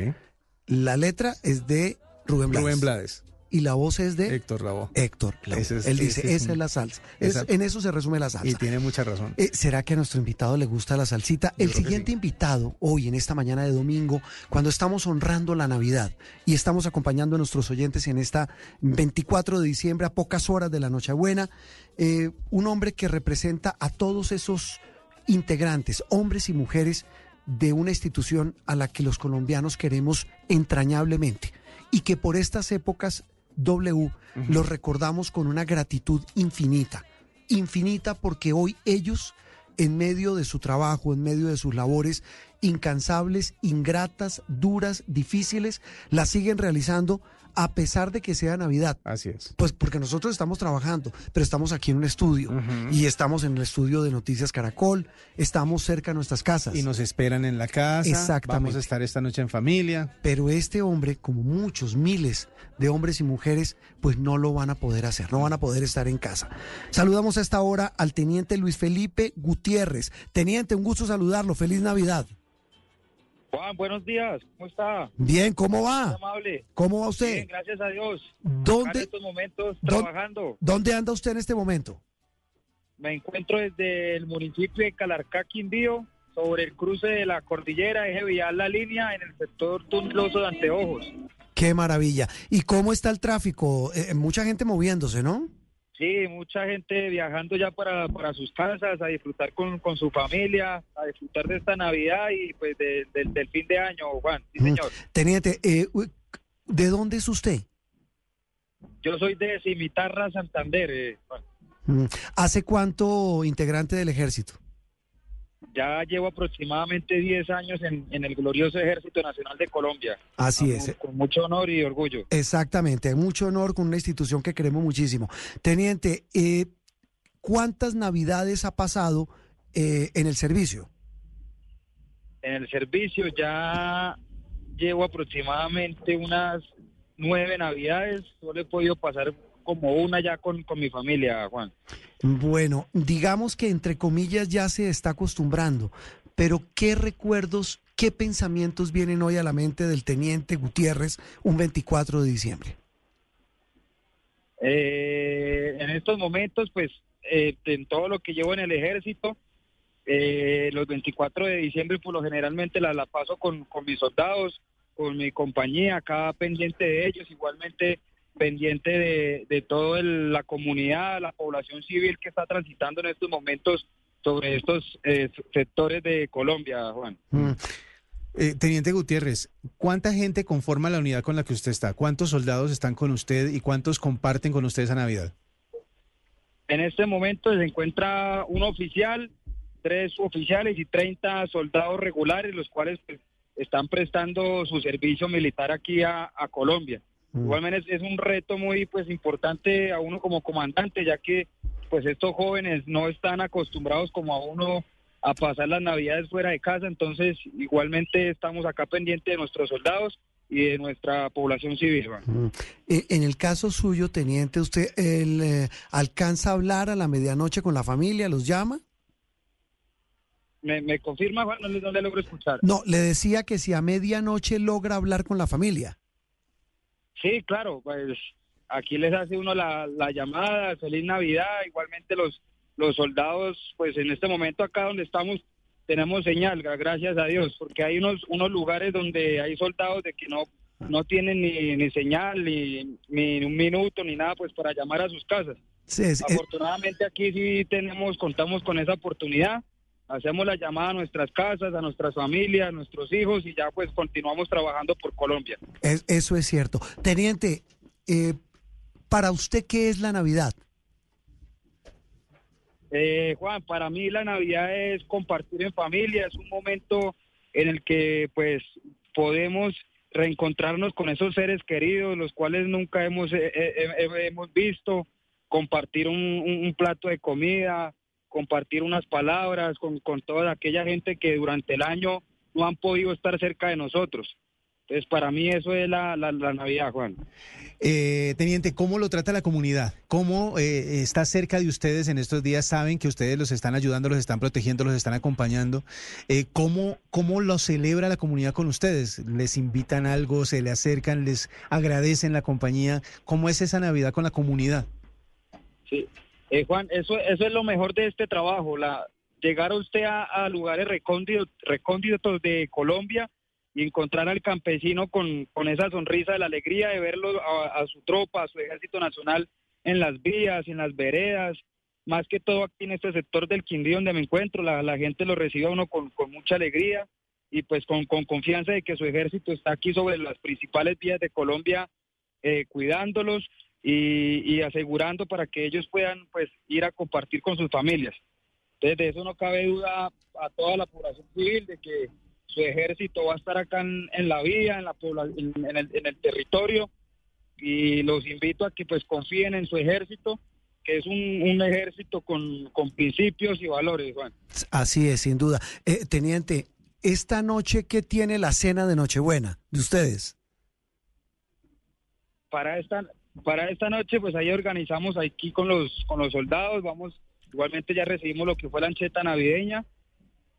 La letra es de Rubén Blades. Rubén Blades. Y la voz es de Héctor Lavoe. Héctor. Lavoe. Ese es- Él dice, es esa un- es la salsa. Es- en eso se resume la salsa. Y tiene mucha razón. Eh, ¿Será que a nuestro invitado le gusta la salsita? Yo El siguiente sí. invitado, hoy en esta mañana de domingo, cuando estamos honrando la Navidad y estamos acompañando a nuestros oyentes en esta 24 de diciembre, a pocas horas de la Nochebuena, eh, un hombre que representa a todos esos integrantes, hombres y mujeres de una institución a la que los colombianos queremos entrañablemente y que por estas épocas W los recordamos con una gratitud infinita, infinita porque hoy ellos en medio de su trabajo, en medio de sus labores incansables, ingratas, duras, difíciles, las siguen realizando a pesar de que sea Navidad. Así es. Pues porque nosotros estamos trabajando, pero estamos aquí en un estudio y estamos en el estudio de Noticias Caracol, estamos cerca de nuestras casas. Y nos esperan en la casa. Exactamente. Vamos a estar esta noche en familia. Pero este hombre, como muchos miles de hombres y mujeres, pues no lo van a poder hacer, no van a poder estar en casa. Saludamos a esta hora al teniente Luis Felipe Gutiérrez. Teniente, un gusto saludarlo. Feliz Navidad. Juan, buenos días. ¿Cómo está? Bien, ¿cómo Muy va? amable. ¿Cómo va Bien, usted? gracias a Dios. Acá En ¿Dónde, estos momentos trabajando. ¿Dónde anda usted en este momento? Me encuentro desde el municipio de Calarcá, Quindío, sobre el cruce de la cordillera, eje vial La Línea, en el sector Tunloso de Anteojos. Qué maravilla. ¿Y cómo está el tráfico? Eh, mucha gente moviéndose, ¿no? Sí, mucha gente viajando ya para, para sus casas, a disfrutar con, con su familia, a disfrutar de esta Navidad y pues de- del- del fin de año, Juan. Sí, Mm. señor. Teniente, eh, ¿de dónde es usted? Yo soy de Cimitarra, Santander. eh, Juan. Mm, ¿Hace cuánto integrante del ejército? Ya llevo aproximadamente 10 años en, en el glorioso Ejército Nacional de Colombia. Así Con- es. Con mucho honor y orgullo. Exactamente, mucho honor con una institución que queremos muchísimo. Teniente, eh, ¿cuántas navidades ha pasado eh, en el servicio? En el servicio ya llevo aproximadamente unas nueve navidades. Solo he podido pasar como una ya con, con mi familia, Juan. Bueno, digamos que entre comillas ya se está acostumbrando, pero ¿qué recuerdos, qué pensamientos vienen hoy a la mente del teniente Gutiérrez un 24 de diciembre? Eh, en estos momentos, pues, eh, en todo lo que llevo en el ejército, eh, los 24 de diciembre, por lo generalmente la, la paso con, con mis soldados, con mi compañía, acá pendiente de ellos, igualmente pendiente de, de toda la comunidad, la población civil que está transitando en estos momentos sobre estos eh, sectores de Colombia, Juan. Eh, Teniente Gutiérrez, ¿cuánta gente conforma la unidad con la que usted está? ¿Cuántos soldados están con usted y cuántos comparten con usted esa Navidad? En este momento se encuentra un oficial, tres oficiales y 30 soldados regulares, los cuales pues, están prestando su servicio militar aquí a, a Colombia. Igualmente es, es un reto muy pues importante a uno como comandante, ya que pues estos jóvenes no están acostumbrados como a uno a pasar las navidades fuera de casa, entonces igualmente estamos acá pendientes de nuestros soldados y de nuestra población civil. Mm. Eh, en el caso suyo, teniente, ¿usted el, eh, alcanza a hablar a la medianoche con la familia? ¿Los llama? ¿Me, me confirma, Juan? No, no le logro escuchar. No, le decía que si a medianoche logra hablar con la familia. Sí, claro, pues aquí les hace uno la, la llamada, feliz Navidad, igualmente los, los soldados, pues en este momento acá donde estamos tenemos señal, gra- gracias a Dios, porque hay unos, unos lugares donde hay soldados de que no, no tienen ni, ni señal, ni, ni un minuto, ni nada, pues para llamar a sus casas. Sí, es- Afortunadamente aquí sí tenemos, contamos con esa oportunidad, hacemos la llamada a nuestras casas, a nuestras familias, a nuestros hijos y ya pues continuamos trabajando por Colombia. es- eso es cierto. Teniente, eh, para usted, ¿qué es la Navidad? Eh, Juan, para mí la Navidad es compartir en familia, es un momento en el que pues podemos reencontrarnos con esos seres queridos, los cuales nunca hemos, eh, eh, eh, hemos visto, compartir un plato de comida, compartir unas palabras con, con toda aquella gente que durante el año no han podido estar cerca de nosotros. Entonces, para mí eso es la, la, la Navidad, Juan. Eh, Teniente, ¿cómo lo trata la comunidad? ¿Cómo eh, está cerca de ustedes en estos días? Saben que ustedes los están ayudando, los están protegiendo, los están acompañando. Eh, ¿cómo, ¿Cómo lo celebra la comunidad con ustedes? ¿Les invitan algo? ¿Se le acercan? ¿Les agradecen la compañía? ¿Cómo es esa Navidad con la comunidad? Sí, Eh, Juan, eso, eso es lo mejor de este trabajo, la llegar a usted a, lugares recónditos, de Colombia y encontrar al campesino con, con esa sonrisa de la alegría de verlo a, su tropa, a su ejército nacional en las vías, en las veredas, más que todo aquí en este sector del Quindío donde me encuentro, la, gente lo recibe a uno con, mucha alegría y pues con, con confianza de que su ejército está aquí sobre las principales vías de Colombia eh, cuidándolos y, y asegurando para que ellos puedan pues ir a compartir con sus familias. Entonces de eso no cabe duda a toda la población civil de que su ejército va a estar acá en, en la vía, en, la en, en el, en el territorio y los invito a que pues confíen en su ejército, que es un, un ejército con, con principios y valores, Juan. Así es, sin duda. Eh, teniente, esta noche, ¿qué tiene la cena de Nochebuena de ustedes? para esta para esta noche pues ahí organizamos aquí con los con los soldados vamos igualmente ya recibimos lo que fue la ancheta navideña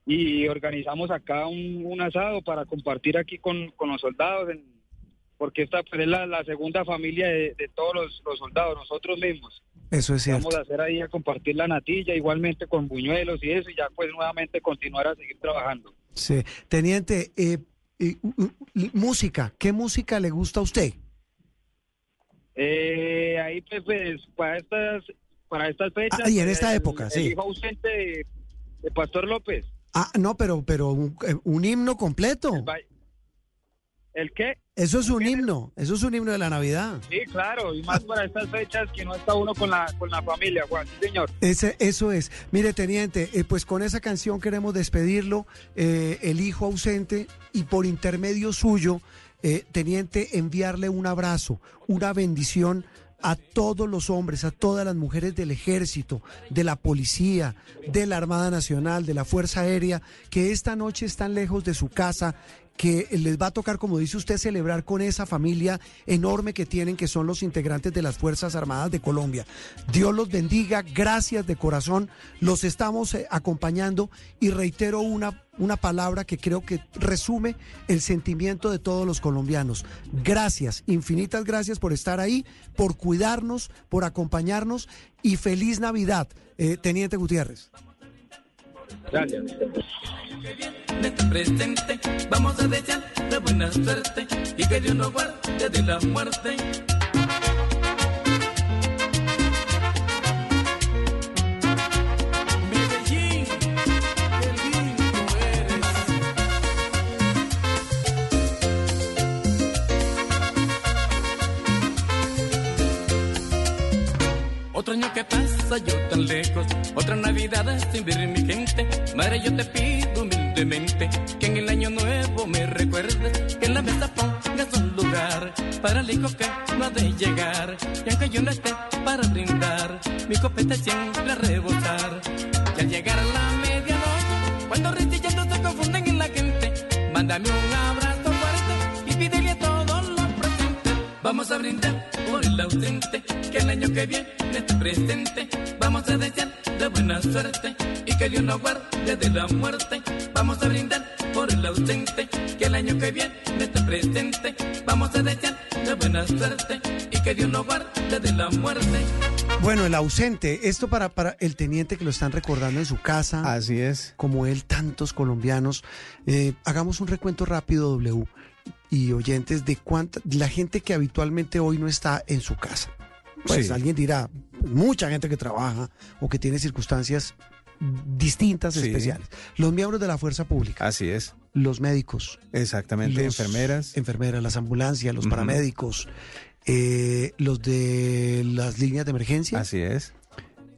y organizamos acá un, un asado para compartir aquí con, con los soldados en- porque esta pues, es la, la segunda familia de, de todos los, los soldados nosotros mismos Eso es cierto. vamos a hacer ahí a compartir la natilla igualmente con buñuelos y eso y ya pues nuevamente continuar a seguir trabajando Sí. Teniente, eh, eh, música, ¿qué música le gusta a usted? Eh, ahí pues, pues, para estas para estas fechas Ah, y en esta el- época, el sí. hijo ausente de, de Pastor López Ah, no, pero, pero un, eh, un himno completo. ¿El qué? Eso es un himno, eso es un himno de la Navidad. Sí, claro, y más para estas fechas que no está uno con la, con la familia, Juan. Sí, señor. Ese, eso es. Mire, teniente, eh, pues con esa canción queremos despedirlo, eh, el hijo ausente, y por intermedio suyo, eh, teniente, enviarle un abrazo, una bendición a todos los hombres, a todas las mujeres del ejército, de la policía, de la Armada Nacional, de la Fuerza Aérea, que esta noche están lejos de su casa, que les va a tocar, como dice usted, celebrar con esa familia enorme que tienen, que son los integrantes de las Fuerzas Armadas de Colombia. Dios los bendiga, gracias de corazón, los estamos eh, acompañando y reitero una, una palabra que creo que resume el sentimiento de todos los colombianos. Gracias, infinitas gracias por estar ahí, por cuidarnos, por acompañarnos y feliz Navidad, eh, Teniente Gutiérrez. Gracias. presente. Vamos a desear de buena suerte y que Dios nos guarde de la muerte. Otro año que pasa yo tan lejos, otra Navidad sin ver mi gente. Madre, yo te pido humildemente que en el año nuevo me recuerdes, que en la mesa pongas un lugar para el hijo que no ha de llegar. Y aunque yo no esté para brindar, mi copeta siempre a rebosar. Y al llegar a la medianoche, cuando ristillando se confunden en la gente, mándame un abrazo fuerte y pídele a todos los presentes. Vamos a brindar el ausente, que el año que viene esté presente. Vamos a desear de buena suerte y que Dios nos guarde de la muerte. Vamos a brindar por el ausente, que el año que viene esté presente. Vamos a desear de buena suerte y que Dios nos guarde de la muerte. Bueno, el ausente, esto para, para el teniente que lo están recordando en su casa. Así es. Como él, tantos colombianos. Eh, hagamos un recuento rápido, W, y oyentes, de cuánta, la gente que habitualmente hoy no está en su casa. Pues Sí. alguien dirá, mucha gente que trabaja o que tiene circunstancias distintas, Sí. especiales. Los miembros de la fuerza pública, Así es. los médicos, Exactamente. los Enfermeras. enfermeras, las ambulancias, los paramédicos, eh, los de las líneas de emergencia, Así es.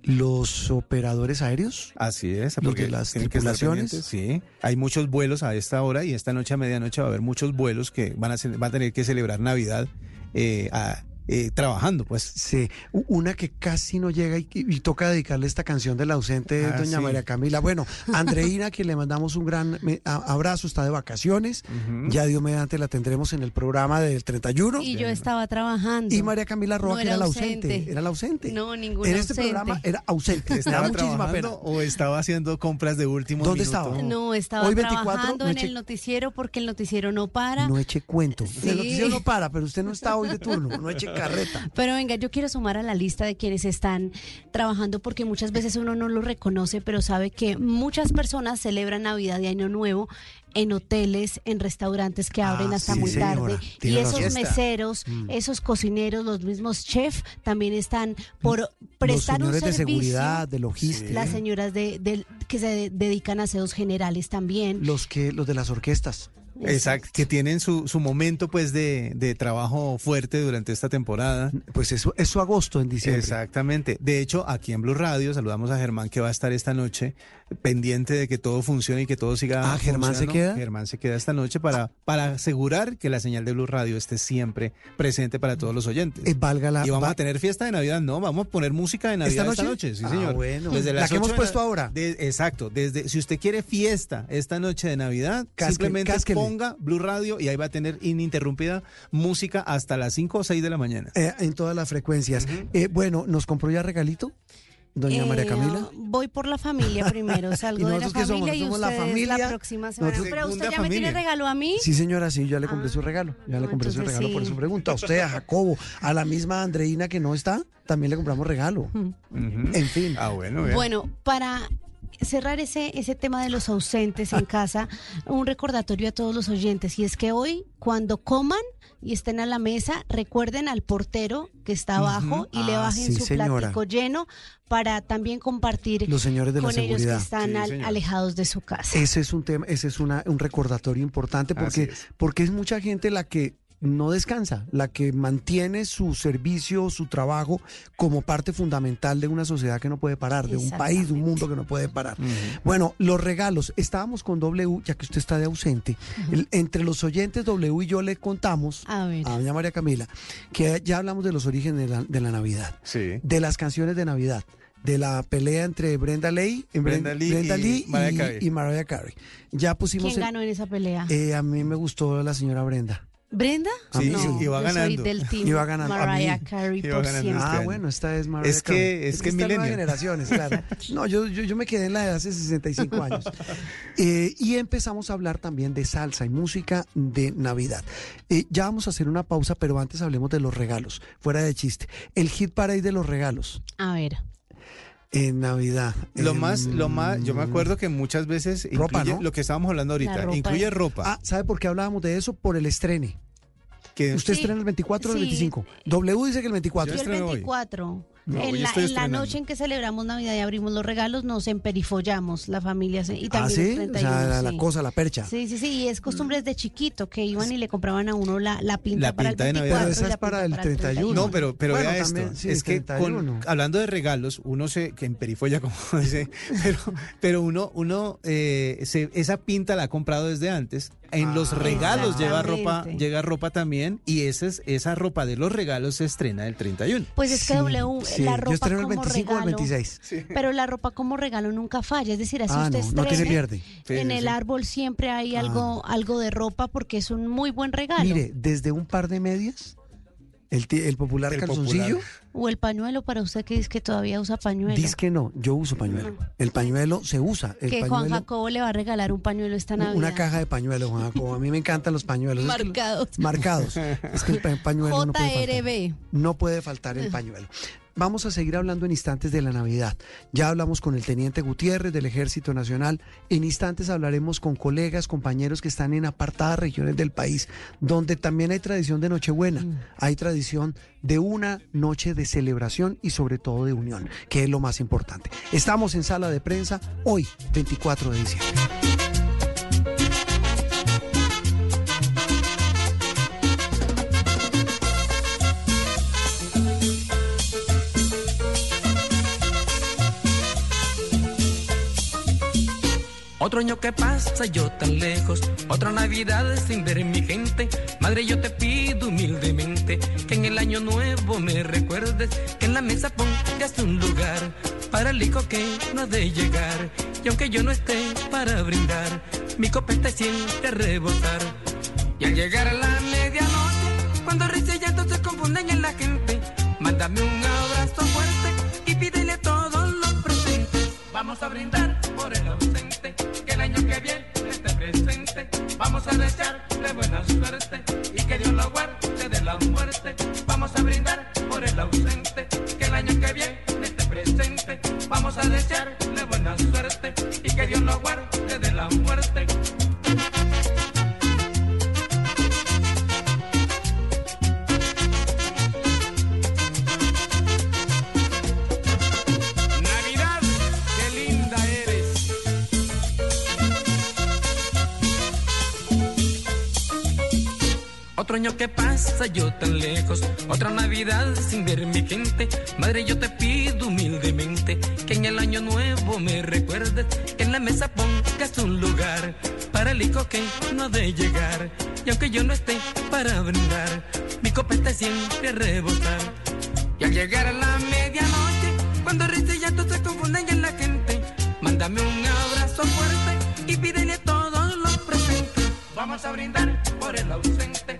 Los operadores aéreos. Así es. Los porque de las que tripulaciones. Sí. Hay muchos vuelos a esta hora y esta noche a medianoche va a haber muchos vuelos que van a, a tener que celebrar Navidad eh, a- eh, trabajando, pues. Sí, una que casi no llega y, y toca dedicarle esta canción del ausente, Ah, doña sí. María Camila. Bueno, Andreina, [laughs] que le mandamos un gran me- a- abrazo, está de vacaciones. Ya Dios mediante la tendremos en el programa del 31. Y yo estaba trabajando. Y María Camila Roa, No que era era la ausente. ausente. Era la ausente. No, ningún En este ausente. programa era ausente. ¿Estaba muchísima pena. trabajando o estaba haciendo compras de último ¿Dónde minuto? estaba? No, estaba Hoy 24, trabajando no en eche- el noticiero porque el noticiero no para. No eche cuento. Sí. El noticiero no para, pero usted no está hoy de turno. No eche carreta. Pero venga, yo quiero sumar a la lista de quienes están trabajando porque muchas veces uno no lo reconoce, pero sabe que muchas personas celebran Navidad y Año Nuevo en hoteles, en restaurantes que abren Ah, hasta sí, muy señora, tarde. tiene Y esos meseros, Mm. esos cocineros, los mismos chefs también están por prestar un de servicio. seguridad, de logística. Las señoras de, del- que se de- dedican a aseos generales también. Los que, los de las orquestas. Exacto, que tienen su, su momento pues de, de trabajo fuerte durante esta temporada. Pues eso es su agosto en diciembre. Exactamente. De hecho, aquí en Blue Radio saludamos a Germán que va a estar esta noche pendiente de que todo funcione y que todo siga Ah, ¿Germán se queda? Germán se queda esta noche para, para asegurar que la señal de Blue Radio esté siempre presente para todos los oyentes. Eh, valga la. y vamos va- a tener fiesta de Navidad, no, vamos a poner música de Navidad ¿Esta esta noche? noche, sí Ah, señor. bueno. Desde La que hemos 8 de puesto ahora. de- exacto, desde si usted quiere fiesta esta noche de Navidad, Casque- simplemente cásquele. ponga Blue Radio y ahí va a tener ininterrumpida música hasta las 5 o 6 de la mañana. Eh, en todas las frecuencias. Eh, bueno, ¿nos compró ya regalito? Doña Eh, María Camila. Voy por la familia [laughs] primero, salgo ¿Y de la nosotros qué somos? familia y ¿Somos la ustedes familia? la próxima semana. Nosotros- Pero usted ya me tiene familia. regalo a mí. Sí, señora, sí, yo ya le compré su regalo. Ya le Ah, compré su regalo por su pregunta. A usted, a Jacobo, a la misma Andreina que no está, también le compramos regalo. Ujú. En fin. Ah, bueno. Bueno, para cerrar ese, ese tema de los ausentes en [laughs] casa, un recordatorio a todos los oyentes, y es que hoy, cuando coman y estén a la mesa, recuerden al portero que está abajo y le Ah, bajen sí, su señora. platico lleno para también compartir Los señores de la con ellos que seguridad. están Sí, al- señora. alejados de su casa. Ese es un tema, ese es una, un recordatorio importante porque, porque es mucha gente la que no descansa, la que mantiene su servicio, su trabajo como parte fundamental de una sociedad que no puede parar, de un país, de un mundo que no puede parar. Bueno, los regalos, estábamos con W, ya que usted está de ausente, el- entre los oyentes W y yo le contamos a, doña María Camila que ya hablamos de los orígenes de la, de la Navidad, de las canciones de Navidad. De la pelea entre Brenda Lee, Brenda Lee y Lee Mariah y- Carey. y Mariah Carey. Ya pusimos. ¿Quién ganó en esa pelea? eh, a mí me gustó la señora Brenda. ¿Brenda? A mí no, sí, iba soy ganando. del team Iba ganando. Mariah Carey Iba por ganando siempre. Ah, bueno, esta es Mariah Es que- Carey. es que milenio. generaciones, claro. [laughs] No, yo, yo, yo me quedé en la de hace 65 años. [laughs] Eh, y empezamos a hablar también de salsa y música de Navidad. Eh, ya vamos a hacer una pausa, pero antes hablemos de los regalos, fuera de chiste. El hit parade de los regalos A ver. en Navidad. Lo más, lo más, yo me acuerdo que muchas veces Ropa, incluye ¿no? lo que estábamos hablando La ahorita, ropa incluye es- ropa. Ah, ¿sabe por qué hablábamos de eso? Por el estrene. Que ¿Usted Sí, estrena el 24 o el sí. 25? W dice que el 24. Yo el 24. No, en la, en noche en que celebramos Navidad y abrimos los regalos, nos emperifollamos la familia. se- Y Ah, también sí, el o 31, sea, la, la sí. cosa, la percha. Sí, sí, sí, y es costumbre desde chiquito que iban y le compraban a uno la, la pinta La para pinta el de 24 Navidad. y Pero esa es para el 31. No, pero, pero Bueno, vea esto. también, sí, es que con- 31. hablando de regalos, uno se, que en perifolla, [laughs] como dice, pero, pero uno, uno eh, se- esa pinta la ha comprado desde antes. En los Ah. regalos lleva ropa, llega ropa también, y esa, es, esa ropa de los regalos se estrena el 31. Pues es que W, sí, la yo ropa estreno el como 25 o el regalo, 26. Pero la ropa como regalo nunca falla, es decir, así Ah, usted no, no que se estrene, pierde. Sí, en sí, el sí. árbol siempre hay algo, algo de ropa porque es un muy buen regalo. Mire, desde un par de medias, el, popular El calzoncillo, popular. O el pañuelo para usted que dice que todavía usa pañuelo. dice que no, yo uso pañuelo. El pañuelo se usa. El que Juan pañuelo, Jacobo le va a regalar un pañuelo esta Navidad. una caja de pañuelos, Juan Jacobo. A mí me encantan los pañuelos. Es que- Marcados. marcados. Es que el pa- pañuelo no puede faltar. JRB. No puede faltar el pañuelo. Vamos a seguir hablando en instantes de la Navidad. Ya hablamos con el teniente Gutiérrez del Ejército Nacional. En instantes hablaremos con colegas, compañeros que están en apartadas regiones del país, donde también hay tradición de Nochebuena. Hay tradición de una noche de celebración y sobre todo de unión, que es lo más importante. Estamos en sala de prensa hoy, 24 de diciembre. Otro año que pasa yo tan lejos, otra Navidad sin ver mi gente. Madre, yo te pido humildemente que en el año nuevo me recuerdes, que en la mesa pongas un lugar para el hijo que no ha de llegar. Y aunque yo no esté para brindar, mi copete siente rebosar. Y al llegar a la medianoche, cuando risa y se confunden en la gente, mándame un abrazo fuerte y pídele todos los presentes. Vamos a brindar que viene esté presente. Vamos a desearle buena suerte y que Dios lo guarde de la muerte. Vamos a brindar por el ausente, que el año que viene esté presente. Vamos a desearle buena suerte y que Dios lo guarde de la muerte. Otro año que pasa yo tan lejos, otra Navidad sin ver mi gente. Madre, yo te pido humildemente que en el año nuevo me recuerdes, que en la mesa pongas un lugar para el hijo que no ha de llegar. Y aunque yo no esté para brindar, mi copete siempre a rebosar. Y al llegar a la medianoche, cuando risa y llanto se confunden en la gente, mándame un abrazo fuerte y pídele todos los presentes. Vamos a brindar por el ausente,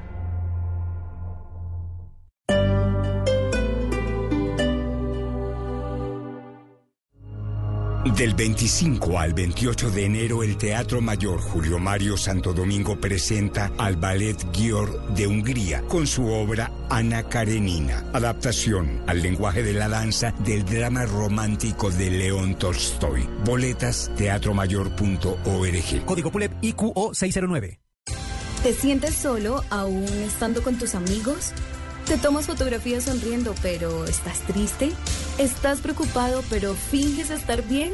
Del 25 al 28 de enero, el Teatro Mayor Julio Mario Santo Domingo presenta al Ballet Gior de Hungría con su obra Ana Karenina, adaptación al lenguaje de la danza del drama romántico de León Tolstoy. Boletas teatromayor.org. Código PULEP IQO 609. ¿Te sientes solo aún estando con tus amigos? ¿Te tomas fotografías sonriendo pero estás triste? ¿Estás preocupado pero finges estar bien?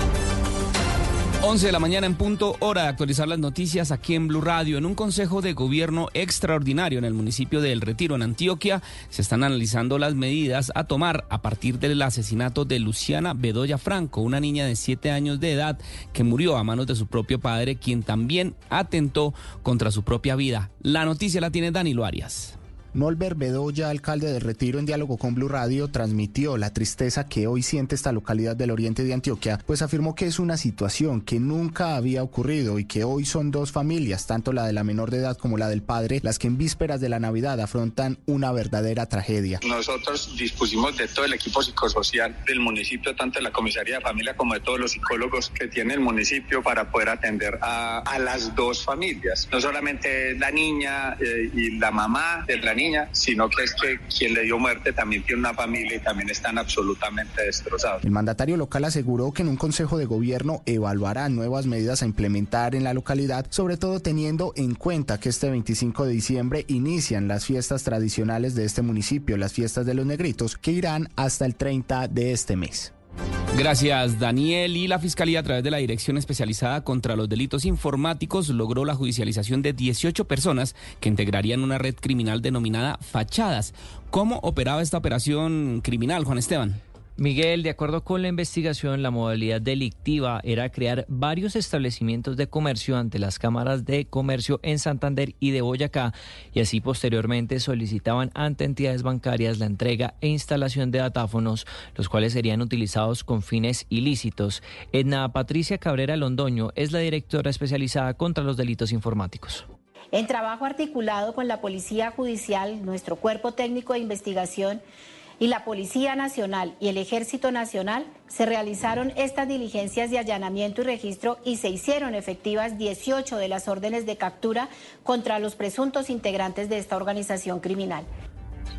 11 de la mañana en punto, hora de actualizar las noticias aquí en Blue Radio. En un consejo de gobierno extraordinario en el municipio de El Retiro, en Antioquia, se están analizando las medidas a tomar a partir del asesinato de Luciana Bedoya Franco, una niña de 7 años de edad que murió a manos de su propio padre, quien también atentó contra su propia vida. La noticia la tiene Danilo Arias. Molver Bedoya, alcalde de Retiro, en diálogo con Blue Radio, transmitió la tristeza que hoy siente esta localidad del oriente de Antioquia, pues afirmó que es una situación que nunca había ocurrido y que hoy son dos familias, tanto la de la menor de edad como la del padre, las que en vísperas de la Navidad afrontan una verdadera tragedia. Nosotros dispusimos de todo el equipo psicosocial del municipio, tanto de la comisaría de familia como de todos los psicólogos que tiene el municipio para poder atender a, las dos familias. No solamente la niña eh, y la mamá de la niña, sino que es que quien le dio muerte también tiene una familia y también están absolutamente destrozados. El mandatario local aseguró que en un consejo de gobierno evaluarán nuevas medidas a implementar en la localidad, sobre todo teniendo en cuenta que este 25 de diciembre inician las fiestas tradicionales de este municipio, las fiestas de los negritos, que irán hasta el 30 de este mes. Gracias, Daniel. Y la Fiscalía, a través de la Dirección Especializada contra los Delitos Informáticos, logró la judicialización de 18 personas que integrarían una red criminal denominada Fachadas. ¿Cómo operaba esta operación criminal, Juan Esteban? Miguel, de acuerdo con la investigación, la modalidad delictiva era crear varios establecimientos de comercio ante las cámaras de comercio en Santander y de Boyacá y así posteriormente solicitaban ante entidades bancarias la entrega e instalación de datáfonos, los cuales serían utilizados con fines ilícitos. Edna Patricia Cabrera Londoño es la directora especializada contra los delitos informáticos. En trabajo articulado con la Policía Judicial, nuestro cuerpo técnico de investigación, y la Policía Nacional y el Ejército Nacional se realizaron estas diligencias de allanamiento y registro y se hicieron efectivas 18 de las órdenes de captura contra los presuntos integrantes de esta organización criminal.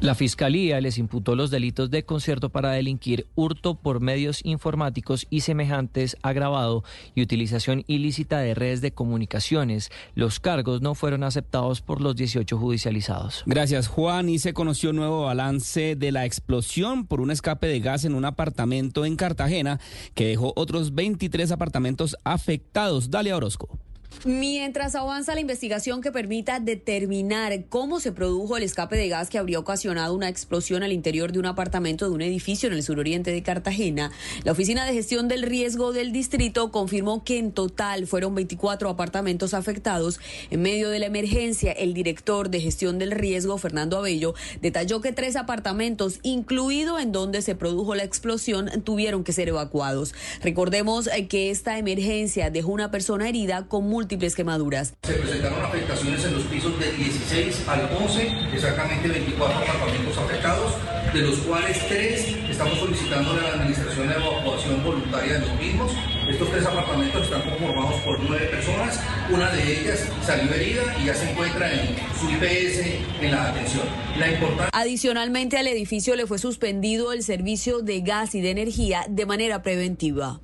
La Fiscalía les imputó los delitos de concierto para delinquir, hurto por medios informáticos y semejantes agravado y utilización ilícita de redes de comunicaciones. Los cargos no fueron aceptados por los 18 judicializados. Gracias, Juan. Y se conoció nuevo balance de la explosión por un escape de gas en un apartamento en Cartagena que dejó otros 23 apartamentos afectados. Dale a Orozco. Mientras avanza la investigación que permita determinar cómo se produjo el escape de gas que habría ocasionado una explosión al interior de un apartamento de un edificio en el suroriente de Cartagena, la Oficina de Gestión del Riesgo del Distrito confirmó que en total fueron 24 apartamentos afectados. En medio de la emergencia, el director de Gestión del Riesgo, Fernando Abello, detalló que tres apartamentos, incluido en donde se produjo la explosión, tuvieron que ser evacuados. Recordemos eh, que esta emergencia dejó una persona herida con múltiples quemaduras. Se presentaron afectaciones en los pisos de 16 al 11, exactamente 24 apartamentos afectados, de los cuales tres estamos solicitando a la Administración de evacuación voluntaria de los mismos. Estos tres apartamentos están conformados por nueve personas, una de ellas salió herida y ya se encuentra en su IPS en la atención. La Adicionalmente al edificio le fue suspendido el servicio de gas y de energía de manera preventiva.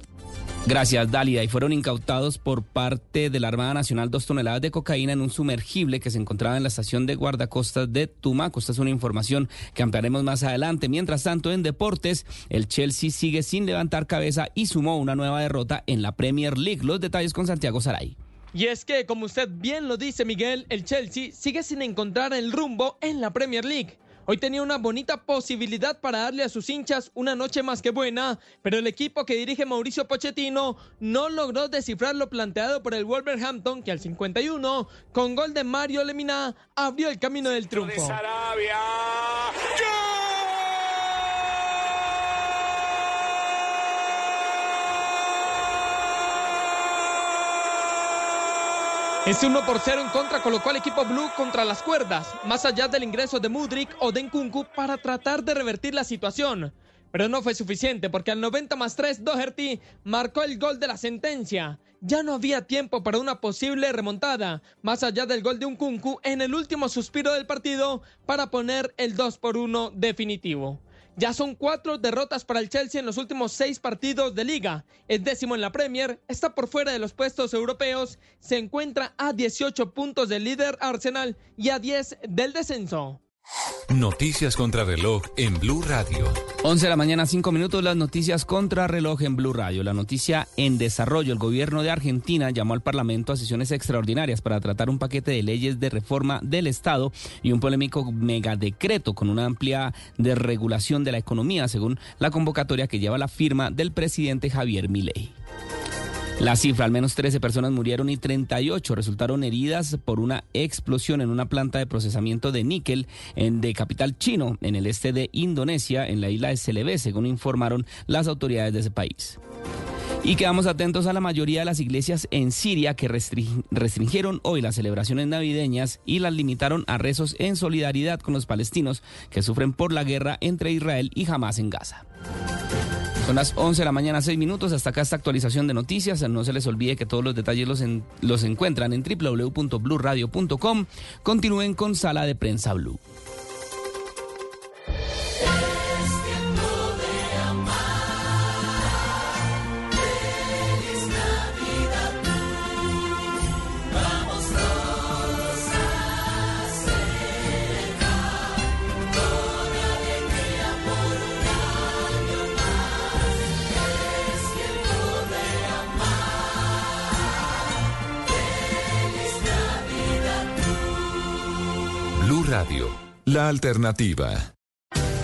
Gracias, Dálida. Y fueron incautados por parte de la Armada Nacional dos toneladas de cocaína en un sumergible que se encontraba en la estación de guardacostas de Tumaco. Esta es una información que ampliaremos más adelante. Mientras tanto, en deportes, el Chelsea sigue sin levantar cabeza y sumó una nueva derrota en la Premier League. Los detalles con Santiago Saray. Y es que, como usted bien lo dice, Miguel, el Chelsea sigue sin encontrar el rumbo en la Premier League. Hoy tenía una bonita posibilidad para darle a sus hinchas una noche más que buena, pero el equipo que dirige Mauricio Pochettino no logró descifrar lo planteado por el Wolverhampton, que al 51, con gol de Mario Lemina, abrió el camino del triunfo. Ese 1 por 0 en contra colocó al equipo blue contra las cuerdas, más allá del ingreso de Mudrik o de Nkunku para tratar de revertir la situación. Pero no fue suficiente porque al 90 más 3 Doherty marcó el gol de la sentencia. Ya no había tiempo para una posible remontada, más allá del gol de Nkunku en el último suspiro del partido para poner el 2 por 1 definitivo. Ya son cuatro derrotas para el Chelsea en los últimos seis partidos de liga. Es décimo en la Premier, está por fuera de los puestos europeos, se encuentra a 18 puntos del líder Arsenal y a 10 del descenso. Noticias contra reloj en Blue Radio. 11 de la mañana, 5 minutos, las noticias contra reloj en Blue Radio. La noticia en desarrollo. El gobierno de Argentina llamó al Parlamento a sesiones extraordinarias para tratar un paquete de leyes de reforma del Estado y un polémico megadecreto con una amplia desregulación de la economía, según la convocatoria que lleva la firma del presidente Javier Milei. La cifra, al menos 13 personas murieron y 38 resultaron heridas por una explosión en una planta de procesamiento de níquel en, de capital chino, en el este de Indonesia, en la isla de Celebes, según informaron las autoridades de ese país. Y quedamos atentos a la mayoría de las iglesias en Siria que restring- restringieron hoy las celebraciones navideñas y las limitaron a rezos en solidaridad con los palestinos que sufren por la guerra entre Israel y Hamas en Gaza. Son las 11 de la mañana, 6 minutos. Hasta acá esta actualización de noticias. No se les olvide que todos los detalles los, los encuentran en www.bluradio.com. Continúen con Sala de Prensa Blue. La alternativa.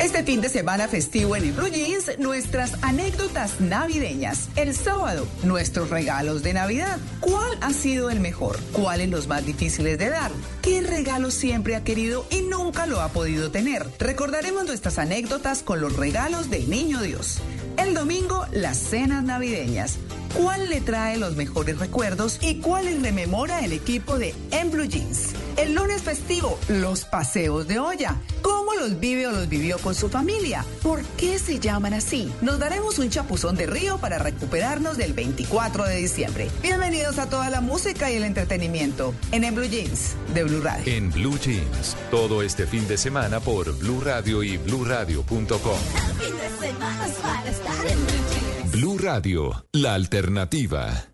Este fin de semana festivo en el Blue Jeans, nuestras anécdotas navideñas. El sábado, nuestros regalos de Navidad. ¿Cuál ha sido el mejor? ¿Cuáles los más difíciles de dar? ¿Qué regalo siempre ha querido y nunca lo ha podido tener? Recordaremos nuestras anécdotas con los regalos del Niño Dios. El domingo, las cenas navideñas. ¿Cuál le trae los mejores recuerdos y cuáles rememora el equipo de Blue Jeans? El lunes festivo, los paseos de olla. ¿Cómo los vive o los vivió con su familia? ¿Por qué se llaman así? Nos daremos un chapuzón de río para recuperarnos del 24 de diciembre. Bienvenidos a toda la música y el entretenimiento en En Blue Jeans de Blue Radio. En Blue Jeans, todo este fin de semana por Blue Radio y bluradio.com. Fin de semana es para estar en Blue Jeans. Blue Radio, la alternativa.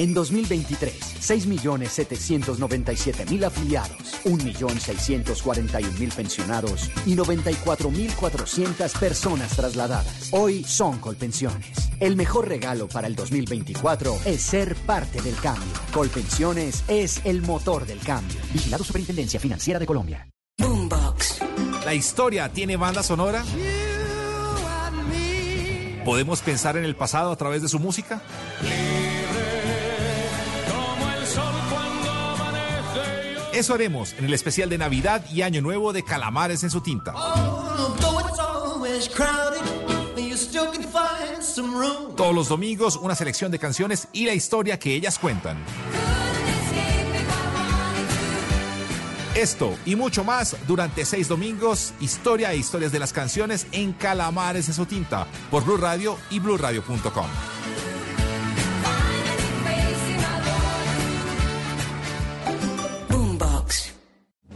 En 2023, 6.797.000 afiliados, 1.641.000 pensionados y 94.400 personas trasladadas. Hoy son Colpensiones. El mejor regalo para el 2024 es ser parte del cambio. Colpensiones es el motor del cambio. Vigilado Superintendencia Financiera de Colombia. Boombox. ¿La historia tiene banda sonora? ¿Podemos pensar en el pasado a través de su música? Eso haremos en el especial de Navidad y Año Nuevo de Calamares en su tinta. Todos los domingos una selección de canciones y la historia que ellas cuentan. Esto y mucho más durante seis domingos, historia e historias de las canciones en Calamares en su tinta por Blue Radio y BlueRadio.com.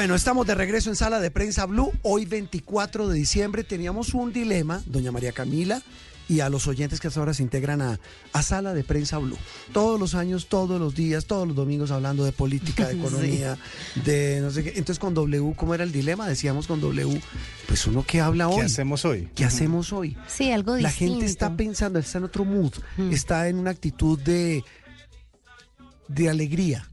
Bueno, estamos de regreso en Sala de Prensa Blue. Hoy 24 de diciembre teníamos un dilema, doña María Camila, y a los oyentes que hasta ahora se integran a, a Sala de Prensa Blue. Todos los años, todos los días, todos los domingos hablando de política, de [laughs] Sí. economía, de no sé qué. Entonces con W, ¿cómo era el dilema? Decíamos con W, pues uno que habla hoy. ¿Qué hacemos hoy? ¿Qué hacemos hoy? Sí, algo La distinto. gente está pensando, está en otro mood, está en una actitud de, de alegría.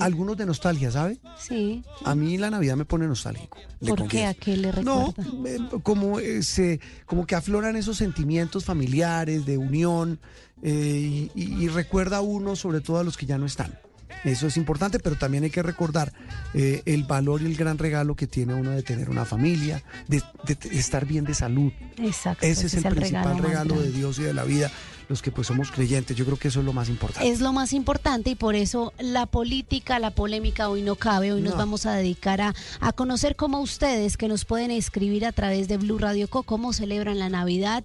Algunos de nostalgia, ¿sabe? Sí. A mí la Navidad me pone nostálgico. ¿Por qué? ¿A qué le recuerda? No, eh, como, eh, se, como que afloran esos sentimientos familiares de unión eh, y, recuerda a uno sobre todo a los que ya no están. Eso es importante, pero también hay que recordar eh, el valor y el gran regalo que tiene uno de tener una familia, de, de- de estar bien de salud. Exacto. Ese es el principal regalo, de. Dios y de la vida, los que pues somos creyentes. Yo creo que eso es lo más importante. Es lo más importante y por eso la política, la polémica hoy no cabe. Hoy nos No. vamos a dedicar a, a conocer cómo ustedes que nos pueden escribir a través de Blue Radio Co, cómo celebran la Navidad,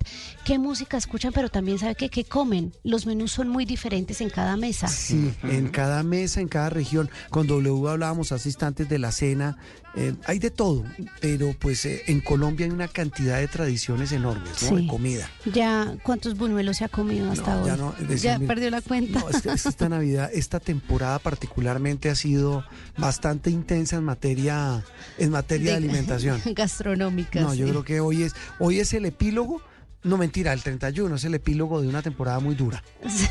qué música escuchan, pero también sabe qué, qué comen. Los menús son muy diferentes en cada mesa. Sí, en cada mesa, en cada región. Con W hablábamos hace instantes de la cena. eh, hay de todo, pero pues eh, en Colombia hay una cantidad de tradiciones enormes, ¿no? De comida. Ya, ¿cuántos buñuelos se ha comido hasta No, hoy? ya no, es decir, ya mira, perdió la cuenta. No, esta Navidad, esta temporada particularmente ha sido bastante intensa en materia, en materia de, alimentación. [laughs] Gastronómica. No, yo creo que hoy es, hoy es el epílogo, no mentira, el 31 es el epílogo de una temporada muy dura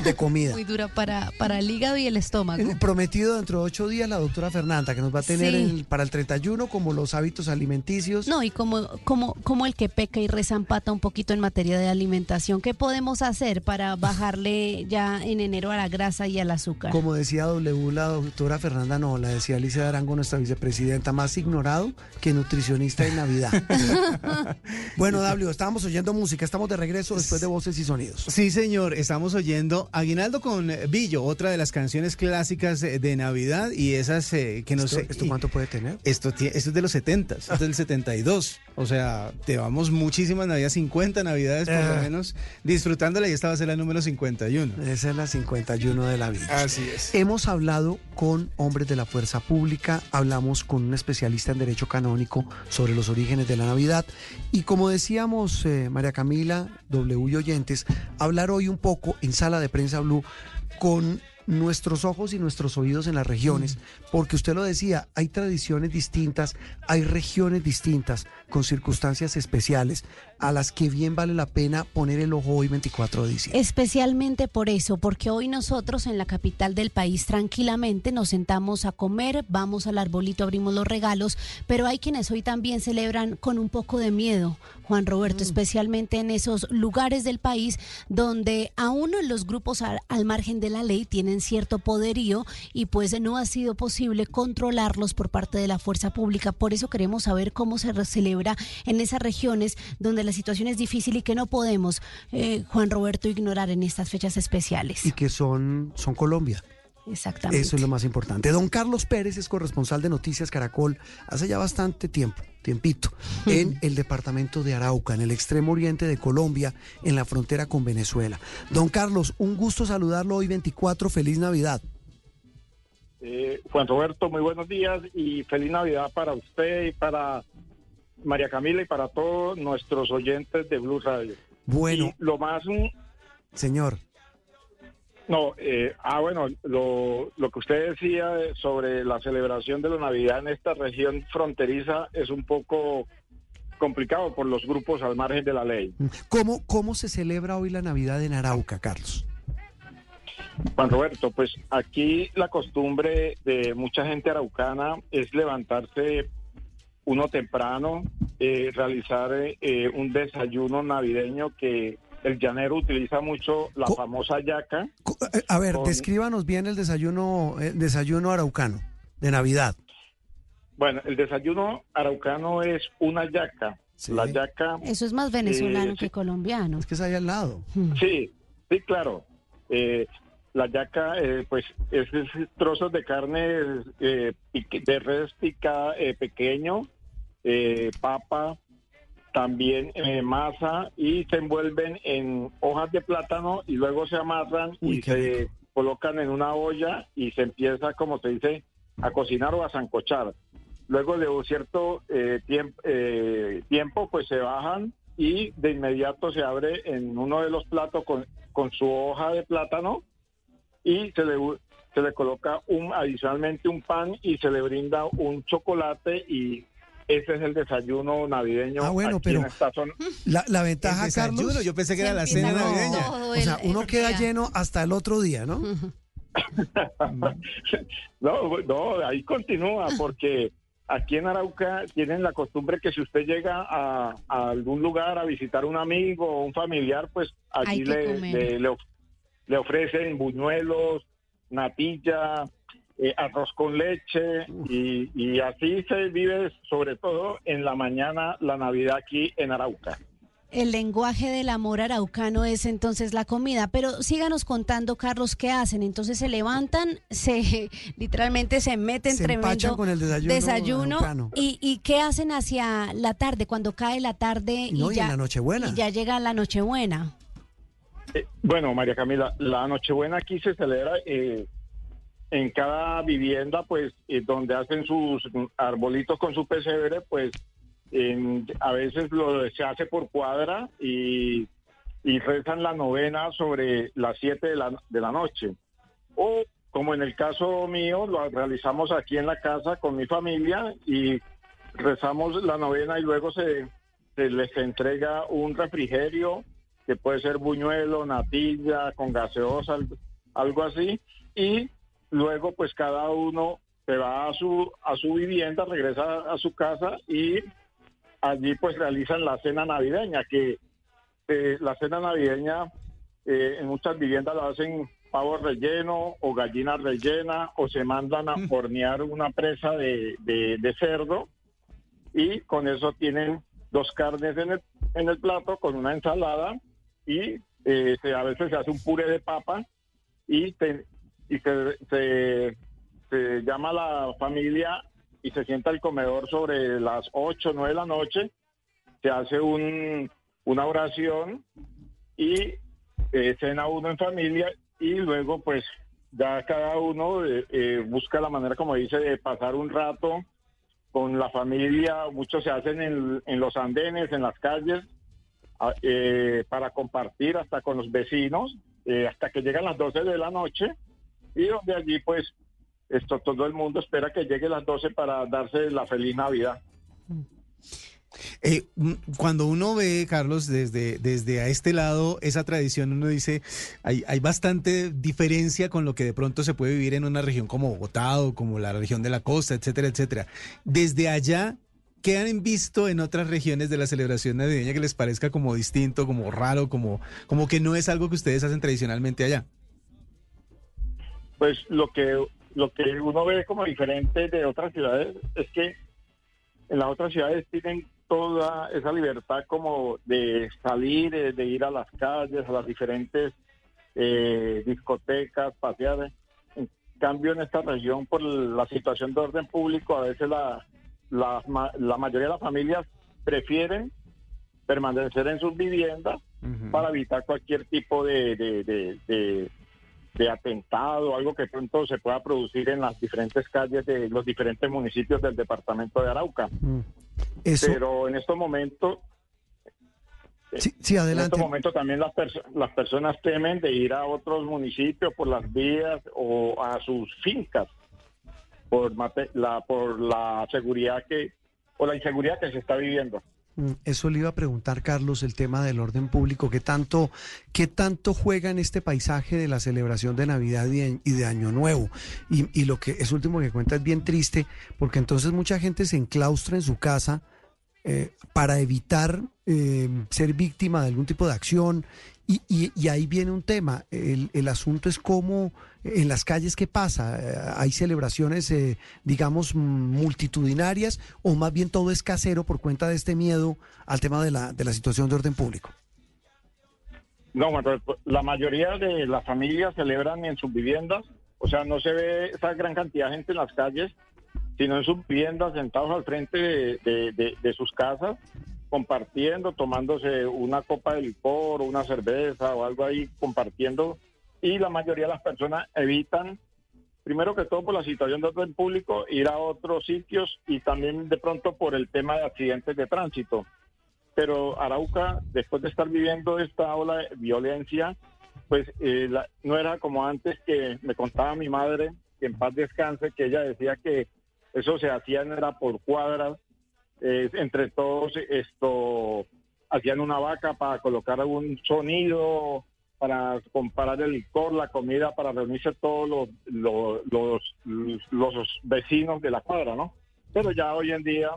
de comida. [laughs] Muy dura para, para el hígado y el estómago. El prometido dentro de ocho días la doctora Fernanda, que nos va a tener Sí. el- para el 31 como los hábitos alimenticios. No, y como, como, como el que peca y rezampata un poquito en materia de alimentación, ¿qué podemos hacer para bajarle ya en enero a la grasa y al azúcar? Como decía W, la doctora Fernanda, no, la decía Alicia Arango, nuestra vicepresidenta, más ignorado que nutricionista en Navidad. [laughs] bueno, W, estábamos oyendo música, estamos de regreso después de voces y sonidos. Sí, señor, estamos oyendo Aguinaldo con Billo, otra de las canciones clásicas eh, de Navidad y esas eh, que no ¿Esto- sé. esto cuánto puede tener? Esto, esto es de los 70, esto es del 72. O sea, llevamos muchísimas Navidades, 50 Navidades por lo Ah. menos, disfrutándola y esta va a ser la número 51. Esa es la 51 de la vida. Así es. Hemos hablado con hombres de la fuerza pública, hablamos con un especialista en derecho canónico sobre los orígenes de la Navidad y como decíamos eh, María Camila, W y oyentes, hablar hoy un poco en sala de prensa Blue con nuestros ojos y nuestros oídos en las regiones, porque usted lo decía, hay tradiciones distintas, hay regiones distintas, con circunstancias especiales, a las que bien vale la pena poner el ojo hoy 24 de diciembre. Especialmente por eso, porque hoy nosotros en la capital del país tranquilamente nos sentamos a comer, vamos al arbolito, abrimos los regalos, pero hay quienes hoy también celebran con un poco de miedo, Juan Roberto, especialmente en esos lugares del país donde aún los grupos al, al margen de la ley tienen cierto poderío y pues no ha sido posible controlarlos por parte de la fuerza pública. Por eso queremos saber cómo se re- celebra en esas regiones donde la situación es difícil y que no podemos, eh, Juan Roberto, ignorar en estas fechas especiales. Y que son, son Colombia. Exactamente. Eso es lo más importante. Don Carlos Pérez es corresponsal de Noticias Caracol hace ya bastante tiempo, tiempito, en el departamento de Arauca, en el extremo oriente de Colombia, en la frontera con Venezuela. Don Carlos, un gusto saludarlo hoy 24, feliz Navidad. Eh, Juan Roberto, muy buenos días y feliz Navidad para usted y para María Camila y para todos nuestros oyentes de Blue Radio. Bueno. Y lo más, mm, Señor. no, eh, ah, bueno, lo, lo que usted decía sobre la celebración de la Navidad en esta región fronteriza es un poco complicado por los grupos al margen de la ley. ¿Cómo, ¿Cómo se celebra hoy la Navidad en Arauca, Carlos? Juan Roberto, pues aquí la costumbre de mucha gente araucana es levantarse uno temprano, eh, realizar eh, un desayuno navideño que el llanero utiliza mucho la famosa yaca. Eh, A ver, Con- descríbanos bien el desayuno, el desayuno araucano de Navidad. Bueno, el desayuno araucano es una yaca. La yaca. Eso es más venezolano eh, que colombiano. Es que es ahí al lado. Sí, sí, claro. Eh, la yaca, eh, pues, es, es trozos de carne eh, de res picada eh, pequeño, eh, papa, también eh, masa y se envuelven en hojas de plátano y luego se amarran y se colocan en una olla y se empieza, como se dice, a cocinar o a zancochar. Luego de un cierto eh, tiemp- eh, tiempo, pues se bajan y de inmediato se abre en uno de los platos con, con su hoja de plátano y se le, se le coloca un adicionalmente un pan y se le brinda un chocolate y ese es el desayuno navideño. Ah, bueno, aquí pero en esta zona. La, la ventaja, El desayuno, Carlos. yo pensé que era la cena No, navideña. O sea, uno queda lleno hasta el otro día, ¿no? [laughs] No, no, ahí continúa porque aquí en Arauca tienen la costumbre que si usted llega a, a algún lugar a visitar un amigo o un familiar, pues allí le, le, le le ofrecen buñuelos, natilla, eh, arroz con leche y, y así se vive sobre todo en la mañana la Navidad aquí en Arauca. El lenguaje del amor araucano es entonces la comida, pero síganos contando, Carlos, ¿qué hacen? Entonces se levantan, [laughs] se literalmente se meten Se tremendo con el desayuno araucano. y, y qué hacen hacia la tarde, cuando cae la tarde No, y y ya en la Nochebuena. y ya llega la Nochebuena. Eh, bueno, María Camila, la Nochebuena aquí se celebra eh, en cada vivienda, pues, eh, donde hacen sus arbolitos con su pesebre, pues, a veces lo se hace por cuadra y, rezan la novena sobre las 7 de la, de la noche. O, como en el caso mío, lo realizamos aquí en la casa con mi familia y rezamos la novena y luego se, se les entrega un refrigerio que puede ser buñuelo, natilla, con gaseosa, algo así, y luego pues cada uno se va a su a su vivienda, regresa a su casa y allí pues realizan la cena navideña, que eh, la cena navideña eh, en muchas viviendas la hacen pavo relleno o gallina rellena o se mandan a hornear una presa de, de- de cerdo y con eso tienen dos carnes en el, en el plato con una ensalada y eh, se- a veces se hace un puré de papa y, te- y se, se- llama la familia y se sienta al comedor sobre las 8 o 9 de la noche, se hace un, una oración y eh, cena uno en familia y luego pues ya cada uno eh, eh, busca la manera, como dice, de pasar un rato con la familia, muchos se hacen en, en los andenes, en las calles, para compartir hasta con los vecinos, hasta que llegan las 12 de la noche, y donde allí pues esto todo el mundo espera que llegue las 12 para darse la feliz Navidad. Eh, mm, cuando uno ve, Carlos, desde, desde a este lado, esa tradición, uno dice, hay, hay bastante diferencia con lo que de pronto se puede vivir en una región como Bogotá o como la región de la costa, etcétera, etcétera. Desde allá, ¿qué han visto en otras regiones de la celebración navideña que les parezca como distinto, como raro, como, como que no es algo que ustedes hacen tradicionalmente allá? Pues lo que, lo que uno ve como diferente de otras ciudades es que en las otras ciudades tienen toda esa libertad como de salir, de, de ir a las calles, a las diferentes eh, discotecas, pasear. En cambio, en esta región, por la situación de orden público, a veces la, la, ma- la mayoría de las familias prefieren permanecer en sus viviendas para evitar cualquier tipo de, de, de, de- de atentado, algo que pronto se pueda producir en las diferentes calles de los diferentes municipios del departamento de Arauca. Eso, Pero en estos momentos, sí, sí, en adelante. estos momentos también las, perso- las personas temen de ir a otros municipios por las vías o a sus fincas por mate- la por la seguridad que o la inseguridad que se está viviendo. Eso le iba a preguntar, Carlos, el tema del orden público. ¿Qué tanto, qué tanto juega en este paisaje de la celebración de Navidad y, de Año Nuevo? Y, lo que es último que cuenta es bien triste, porque entonces mucha gente se enclaustra en su casa eh, para evitar eh, ser víctima de algún tipo de acción. Y, y- y ahí viene un tema. El, el asunto es cómo en las calles qué pasa. Eh, Hay celebraciones, eh, digamos, multitudinarias o más bien todo es casero por cuenta de este miedo al tema de la, de la situación de orden público. No, Manuel, pues, la mayoría de las familias celebran en sus viviendas, o sea, no se ve esa gran cantidad de gente en las calles, sino en sus viviendas, sentados al frente de- de sus casas, compartiendo, tomándose una copa de licor o una cerveza o algo ahí, compartiendo. Y la mayoría de las personas evitan, primero que todo por la situación de orden público, ir a otros sitios y también de pronto por el tema de accidentes de tránsito. Pero Arauca, después de estar viviendo esta ola de violencia, pues eh, la- no era como antes que me contaba mi madre, que en paz descanse, que ella decía que eso se hacía no era por cuadras, entre todos esto hacían una vaca para colocar algún sonido, para comparar el licor, la comida, para reunirse todos los, los, los, vecinos de la cuadra, ¿no? Pero ya hoy en día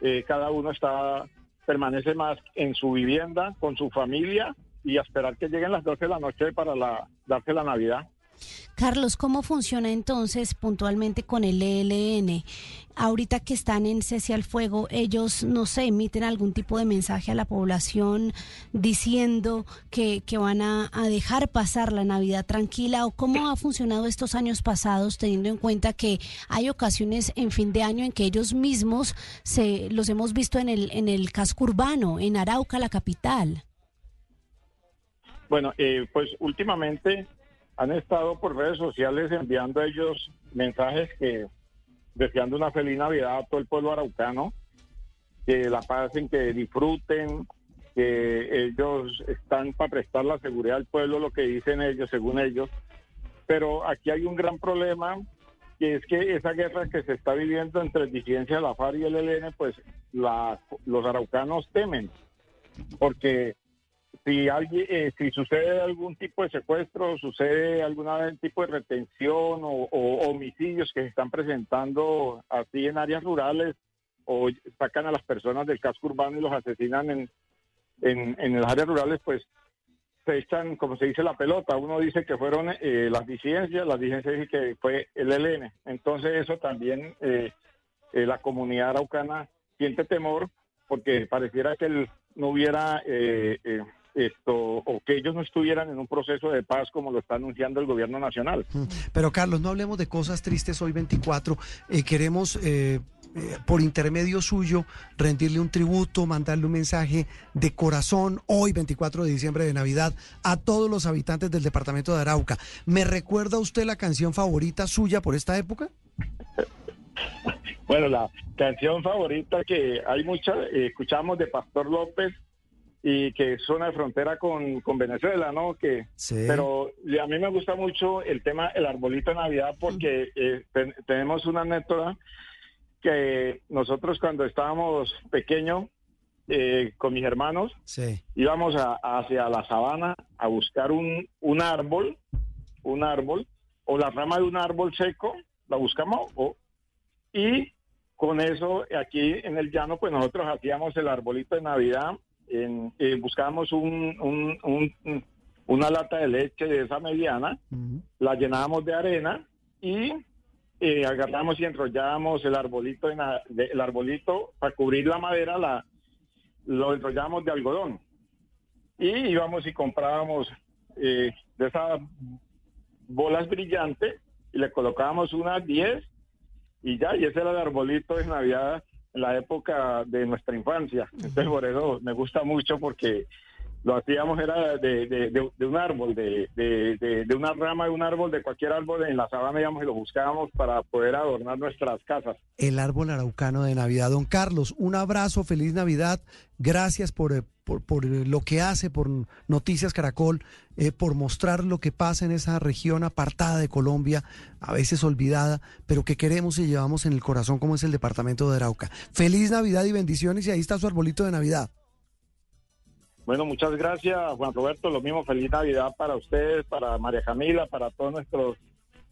eh, cada uno está permanece más en su vivienda con su familia y a esperar que lleguen las 12 de la noche para la, darse la Navidad. Carlos, ¿cómo funciona entonces puntualmente con el ELN? Ahorita que están en cese al fuego, ellos, no sé, emiten algún tipo de mensaje a la población diciendo que, que van a, a dejar pasar la Navidad tranquila o cómo ha funcionado estos años pasados teniendo en cuenta que hay ocasiones en fin de año en que ellos mismos se los hemos visto en el en el casco urbano, en Arauca, la capital. Bueno, eh, pues últimamente han estado por redes sociales enviando a ellos mensajes que deseando una feliz Navidad a todo el pueblo araucano, que la pasen, que disfruten, que ellos están para prestar la seguridad al pueblo, lo que dicen ellos, según ellos. Pero aquí hay un gran problema, que es que esa guerra que se está viviendo entre disidencia de la FARC y el ELN, pues la- los araucanos temen, porque si alguien, eh, si sucede algún tipo de secuestro, sucede algún tipo de retención o, homicidios que se están presentando así en áreas rurales o sacan a las personas del casco urbano y los asesinan en, en, en las áreas rurales, pues se echan, como se dice, la pelota. Uno dice que fueron eh, las disidencias, las disidencias dicen que fue el ELN. Entonces eso también eh, eh, la comunidad araucana siente temor porque pareciera que el- no hubiera eh, eh, esto o que ellos no estuvieran en un proceso de paz como lo está anunciando el gobierno nacional. Pero Carlos, no hablemos de cosas tristes hoy 24. Eh, queremos, eh, eh, por intermedio suyo, rendirle un tributo, mandarle un mensaje de corazón hoy 24 de diciembre de Navidad a todos los habitantes del departamento de Arauca. ¿Me recuerda usted la canción favorita suya por esta época? [laughs] Bueno, la canción favorita que hay muchas, escuchamos de Pastor López y que es zona de frontera con, con Venezuela, ¿no? Que, Sí. Pero a mí me gusta mucho el tema El Arbolito de Navidad porque eh, ten- tenemos una anécdota que nosotros cuando estábamos pequeños eh, con mis hermanos, Sí. íbamos a- hacia la sabana a buscar un, un árbol, un árbol, o la rama de un árbol seco, la buscamos, o- y con eso aquí en el llano, pues nosotros hacíamos el arbolito de Navidad, en, eh, buscábamos un, un- un- una lata de leche de esa mediana, la llenábamos de arena y eh, agarramos y enrollábamos el arbolito, de- el arbolito para cubrir la madera, la, lo enrollábamos de algodón. Y íbamos y comprábamos eh, de esas bolas brillantes y le colocábamos unas 10 y ya, y ese era el arbolito de Navidad la época de nuestra infancia. Entonces por eso me gusta mucho porque lo hacíamos era de, de- de- de un árbol, de, de- una rama de un árbol, de cualquier árbol en la sabana y lo buscábamos para poder adornar nuestras casas. El árbol araucano de Navidad. Don Carlos, un abrazo, feliz Navidad. Gracias por, eh, por, por, eh, lo que hace, por Noticias Caracol, eh, por mostrar lo que pasa en esa región apartada de Colombia, a veces olvidada, pero que queremos y llevamos en el corazón como es el departamento de Arauca. Feliz Navidad y bendiciones y ahí está su arbolito de Navidad. Bueno, muchas gracias, Juan Roberto. Lo mismo, feliz Navidad para ustedes, para María Camila, para todos nuestros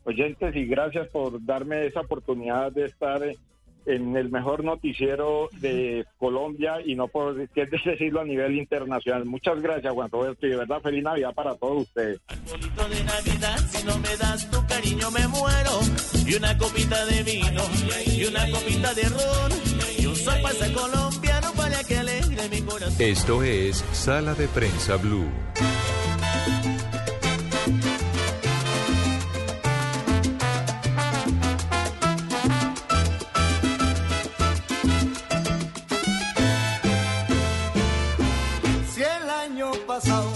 oyentes y gracias por darme esa oportunidad de estar en el mejor noticiero de Colombia y no por qué decirlo a nivel internacional. Muchas gracias, Juan Roberto, y de verdad feliz Navidad para todos ustedes. de Navidad, si no me das tu cariño me muero. Y una copita de vino, y una copita de ron, y un colombiano para que alegre mi corazón. Esto es Sala de Prensa Blue. Si el año pasado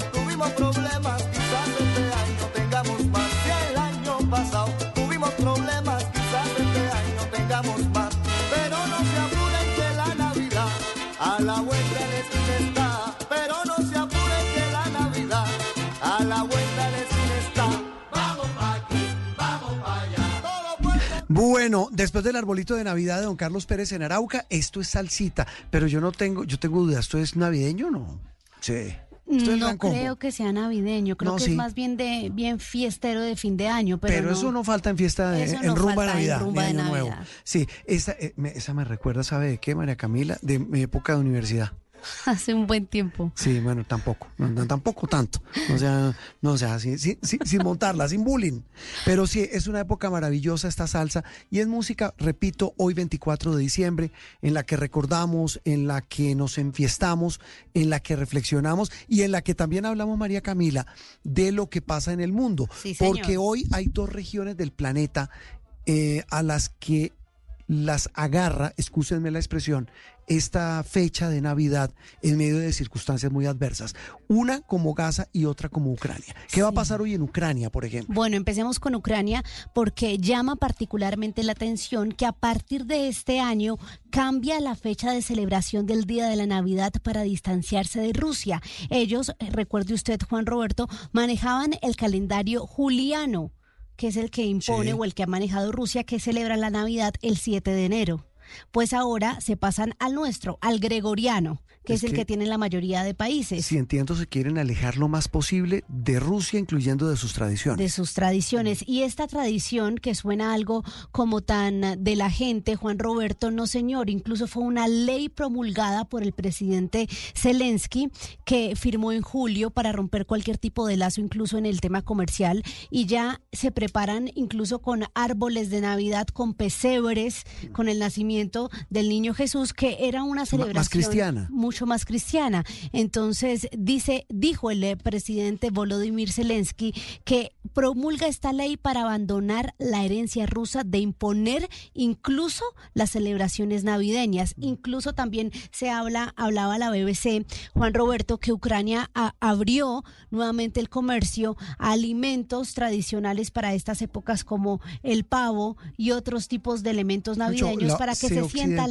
Bueno, después del arbolito de Navidad de don Carlos Pérez en Arauca, esto es salsita, pero yo no tengo, yo tengo dudas, ¿esto es navideño o no? Sí. Esto es No creo que sea navideño, creo No, que sí. es más bien de bien fiestero de fin de año, pero, Pero, eso no falta en fiesta de, Eso en no rumba falta en Navidad, rumba ni de Año Nuevo. Navidad. Sí, esa, eh, me, esa me recuerda, ¿sabe de qué, María Camila? De mi época de universidad. [laughs] hace un buen tiempo. Sí, bueno, tampoco, no, tampoco tanto. O sea, no, o sea, sí, sin montarla, sin bullying. Pero sí, es una época maravillosa esta salsa y es música, repito, hoy 24 de diciembre, en la que recordamos, en la que nos enfiestamos, en la que reflexionamos y en la que también hablamos, María Camila, de lo que pasa en el mundo. Sí. Porque hoy hay dos regiones del planeta eh, a las que las agarra, excúsenme la expresión, esta fecha de Navidad en medio de circunstancias muy adversas. Una como Gaza y otra como Ucrania. ¿Qué va a pasar hoy en Ucrania, por ejemplo? Bueno, empecemos con Ucrania porque llama particularmente la atención que a partir de este año cambia la fecha de celebración del Día de la Navidad para distanciarse de Rusia. Ellos, eh, recuerde usted, Juan Roberto, manejaban el calendario juliano, que es el que impone Sí. o el que ha manejado Rusia, que celebra la Navidad el 7 de enero. Pues ahora se pasan al nuestro, al gregoriano, que es, Es el que- que tiene la mayoría de países. Si entiendo, se quieren alejar lo más posible de Rusia, incluyendo de sus tradiciones. de sus tradiciones. Y esta tradición que suena algo como tan de la gente, Juan Roberto, no señor, incluso fue una ley promulgada por el presidente Zelensky que firmó en julio para romper cualquier tipo de lazo, incluso en el tema comercial. Y ya se preparan incluso con árboles de Navidad, con pesebres, con el nacimiento del niño Jesús, que era una más celebración cristiana. Mucho más cristiana. Entonces, dice, dijo el eh, presidente Volodymyr Zelensky que promulga esta ley para abandonar la herencia rusa de imponer incluso las celebraciones navideñas. Incluso también se habla, hablaba la BBC, Juan Roberto, que Ucrania a- abrió nuevamente el comercio a alimentos tradicionales para estas épocas como el pavo y otros tipos de elementos navideños la- para que se se, sienta.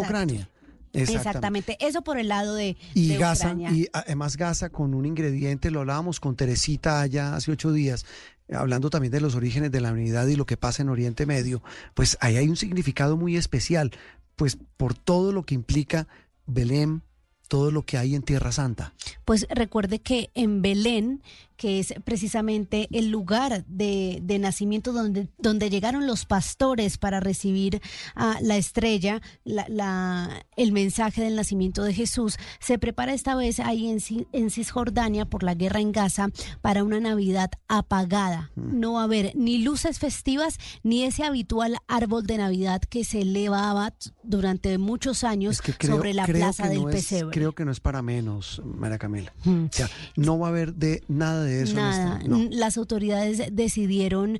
Ucrania. Exactamente. Eso por el lado de, Y de Gaza, Ucrania. y además Gaza con un ingrediente, lo hablábamos con Teresita allá hace ocho días, hablando también de los orígenes de la unidad y lo que pasa en Oriente Medio, pues ahí hay un significado muy especial, pues por todo lo que implica Belén, todo lo que hay en Tierra Santa. Pues recuerde que en Belén, que es precisamente el lugar de, de nacimiento donde, donde llegaron los pastores para recibir a la estrella, la, la- el mensaje del nacimiento de Jesús, se prepara esta vez ahí en, en Cisjordania por la guerra en Gaza para una Navidad apagada. Mm. No va a haber ni luces festivas ni ese habitual árbol de Navidad que se elevaba durante muchos años Creo- sobre la creo plaza que del no es- creo que no es para menos, María Camila. O sea, no va a haber de nada de eso. en Nada, no. las autoridades decidieron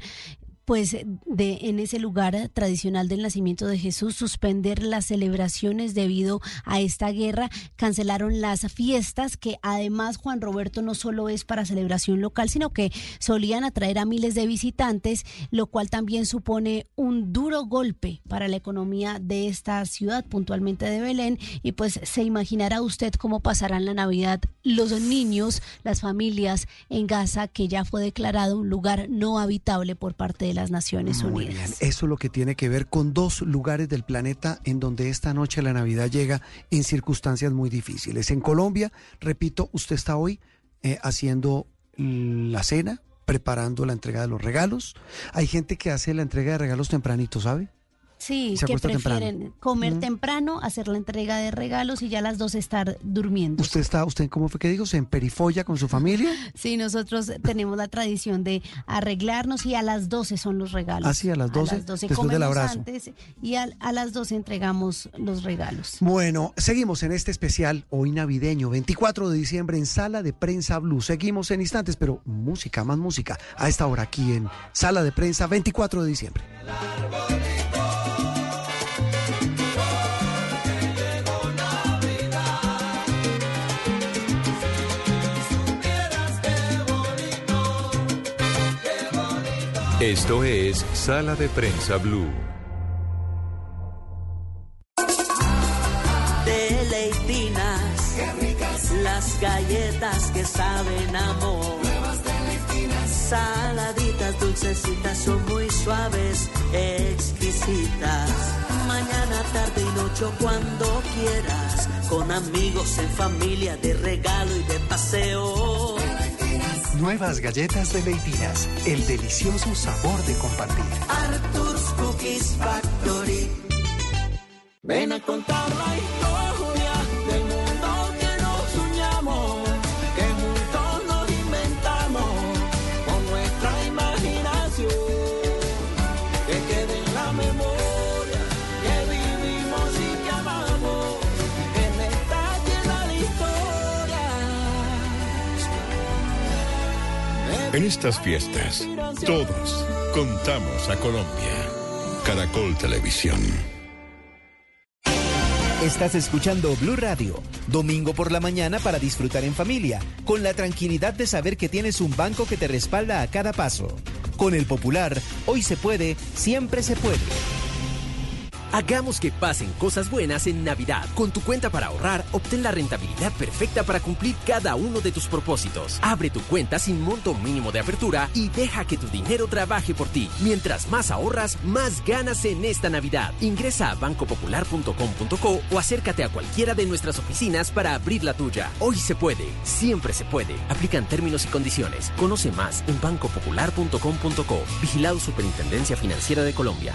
pues de en ese lugar tradicional del nacimiento de Jesús suspender las celebraciones debido a esta guerra, cancelaron las fiestas que además Juan Roberto no solo es para celebración local, sino que solían atraer a miles de visitantes, lo cual también supone un duro golpe para la economía de esta ciudad, puntualmente de Belén, y pues se imaginará usted cómo pasarán la Navidad los niños, las familias en Gaza, que ya fue declarado un lugar no habitable por parte de las Naciones Muy Unidas. bien. Eso es lo que tiene que ver con dos lugares del planeta en donde esta noche la Navidad llega en circunstancias muy difíciles. En Colombia, repito, usted está hoy eh, haciendo la cena, preparando la entrega de los regalos. Hay gente que hace la entrega de regalos tempranito, ¿sabe? Sí, Se que temprano. prefieren comer Mm. temprano, hacer la entrega de regalos y ya a las dos estar durmiendo. ¿Usted está, usted cómo fue que dijo? ¿Se emperifolla con su familia? [laughs] Sí, nosotros tenemos la tradición de arreglarnos y a las 12 son los regalos. Ah, sí, a las 12, después del abrazo. antes y a, las 12 entregamos los regalos. Bueno, seguimos en este especial hoy navideño, 24 de diciembre en Sala de Prensa Blue. Seguimos en instantes, pero música, más música, a esta hora aquí en Sala de Prensa, 24 de diciembre. Esto es Sala de Prensa Blue. Deleitinas, qué ricas, las galletas que saben amor. Nuevas deleitinas, saladitas, dulcecitas, son muy suaves, exquisitas. Mañana, tarde y noche cuando quieras, con amigos, en familia, de regalo y de paseo. Nuevas galletas de leitinas, el delicioso sabor de compartir. Arthur's Cookies Factory. Ven a contar la historia En estas fiestas, todos contamos a Colombia. Caracol Televisión. Estás escuchando Blue Radio, domingo por la mañana para disfrutar en familia, con la tranquilidad de saber que tienes un banco que te respalda a cada paso. Con el Popular, hoy se puede, siempre se puede. Hagamos que pasen cosas buenas en Navidad. Con tu cuenta para ahorrar, obtén la rentabilidad perfecta para cumplir cada uno de tus propósitos. Abre tu cuenta sin monto mínimo de apertura y deja que tu dinero trabaje por ti. Mientras más ahorras, más ganas en esta Navidad. Ingresa a bancopopular.com.co o acércate a cualquiera de nuestras oficinas para abrir la tuya. Hoy se puede, siempre se puede. Aplican términos y condiciones. Conoce más en bancopopular.com.co. Vigilado Superintendencia Financiera de Colombia.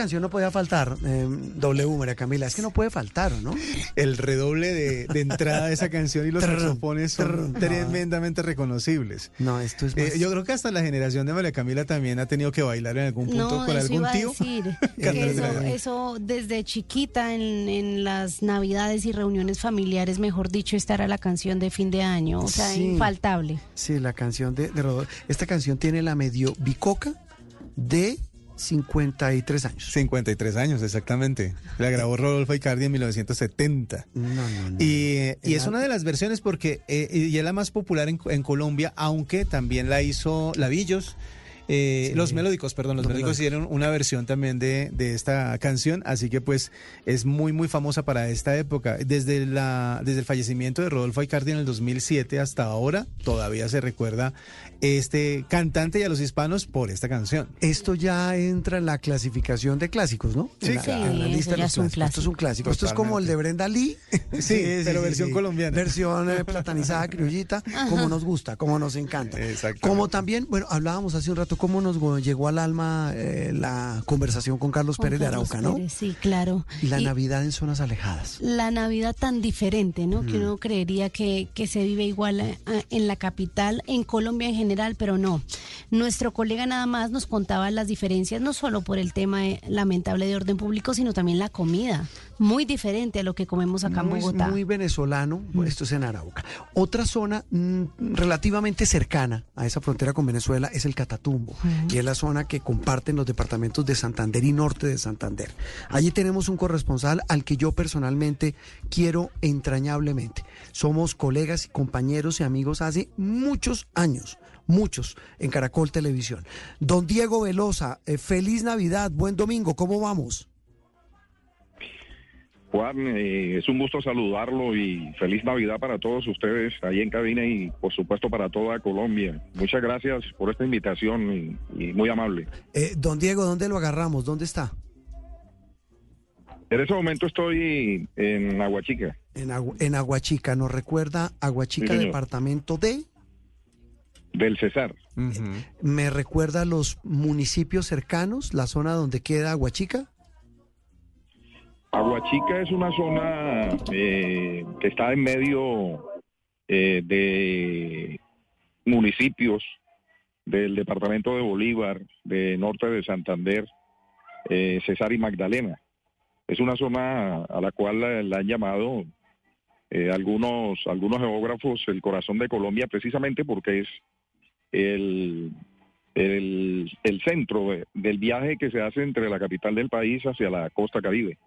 Canción no podía faltar, eh, W, María Camila. Es que no puede faltar, ¿no? El redoble de, de entrada de esa [laughs] canción y los saxofones son tremendamente reconocibles. No, esto es Eh, yo creo que hasta la generación de María Camila también ha tenido que bailar en algún punto No, con eso algún iba a tío. decir. [laughs] Cantando que eso, desde chiquita en, en las navidades y reuniones familiares, mejor dicho, esta era la canción de fin de año, o sea, Sí. infaltable. Sí, la canción de, de Rodolfo. Esta canción tiene la medio bicoca de 53 años. 53 años, exactamente. La grabó Rodolfo Icardi en 1970. No, no, no. Y, eh, y es una de las versiones porque eh, y es la más popular en, en Colombia, aunque también la hizo Lavillos. eh, Sí. Los melódicos, perdón, los, Los melódicos Melódicos. hicieron una versión también de, de esta canción, así que pues es muy muy famosa para esta época. Desde la desde el fallecimiento de Rodolfo Icardi en el 2007 hasta ahora todavía se recuerda este cantante y a los hispanos por esta canción. Esto ya entra en la clasificación de clásicos, ¿no? Sí, en la, claro. en la Sí, lista eso de ya los es un clásicos. Esto es un clásico. Esto es como el de Brenda Lee. [laughs] Sí, pero versión colombiana. Versión eh, platanizada, [laughs] criollita, como nos gusta, como nos encanta. Como también, bueno, hablábamos hace un rato cómo nos llegó al alma eh, la conversación con Carlos Con Pérez de Carlos Arauca, ¿no? Pérez, sí, claro. La Y- Navidad en zonas alejadas. la Navidad tan diferente, ¿no? Que Mm. uno creería que, que se vive igual eh, en la capital, en Colombia en general, pero no. Nuestro colega nada más nos contaba las diferencias, no solo por el tema eh, lamentable de orden público, sino también la comida. Muy diferente a lo que comemos acá en muy, Bogotá. muy venezolano, esto es en Arauca. Otra zona mm, relativamente cercana a esa frontera con Venezuela es el Catatumbo, y es la zona que comparten los departamentos de Santander y norte de Santander. Allí tenemos un corresponsal al que yo personalmente quiero entrañablemente. Somos colegas y compañeros y amigos hace muchos años. Muchos en Caracol Televisión. Don Diego Velosa, eh, feliz Navidad, buen domingo, ¿cómo vamos? Juan, eh, es un gusto saludarlo y feliz Navidad para todos ustedes ahí en cabina y por supuesto para toda Colombia. Muchas gracias por esta invitación y, y muy amable. Eh, don Diego, ¿dónde lo agarramos? ¿Dónde está? En este momento estoy en Aguachica. En, Agu- en Aguachica, ¿nos recuerda Aguachica, Sí, departamento de? Del Cesar. ¿Me recuerda los municipios cercanos, la zona donde queda Aguachica? Aguachica es una zona eh, que está en medio eh, de municipios del departamento de Bolívar, de norte de Santander, eh, Cesar y Magdalena. Es una zona a la cual la, la han llamado eh, algunos, algunos geógrafos el corazón de Colombia precisamente porque es el, el, el centro de- del viaje que se hace entre la capital del país hacia la costa caribe.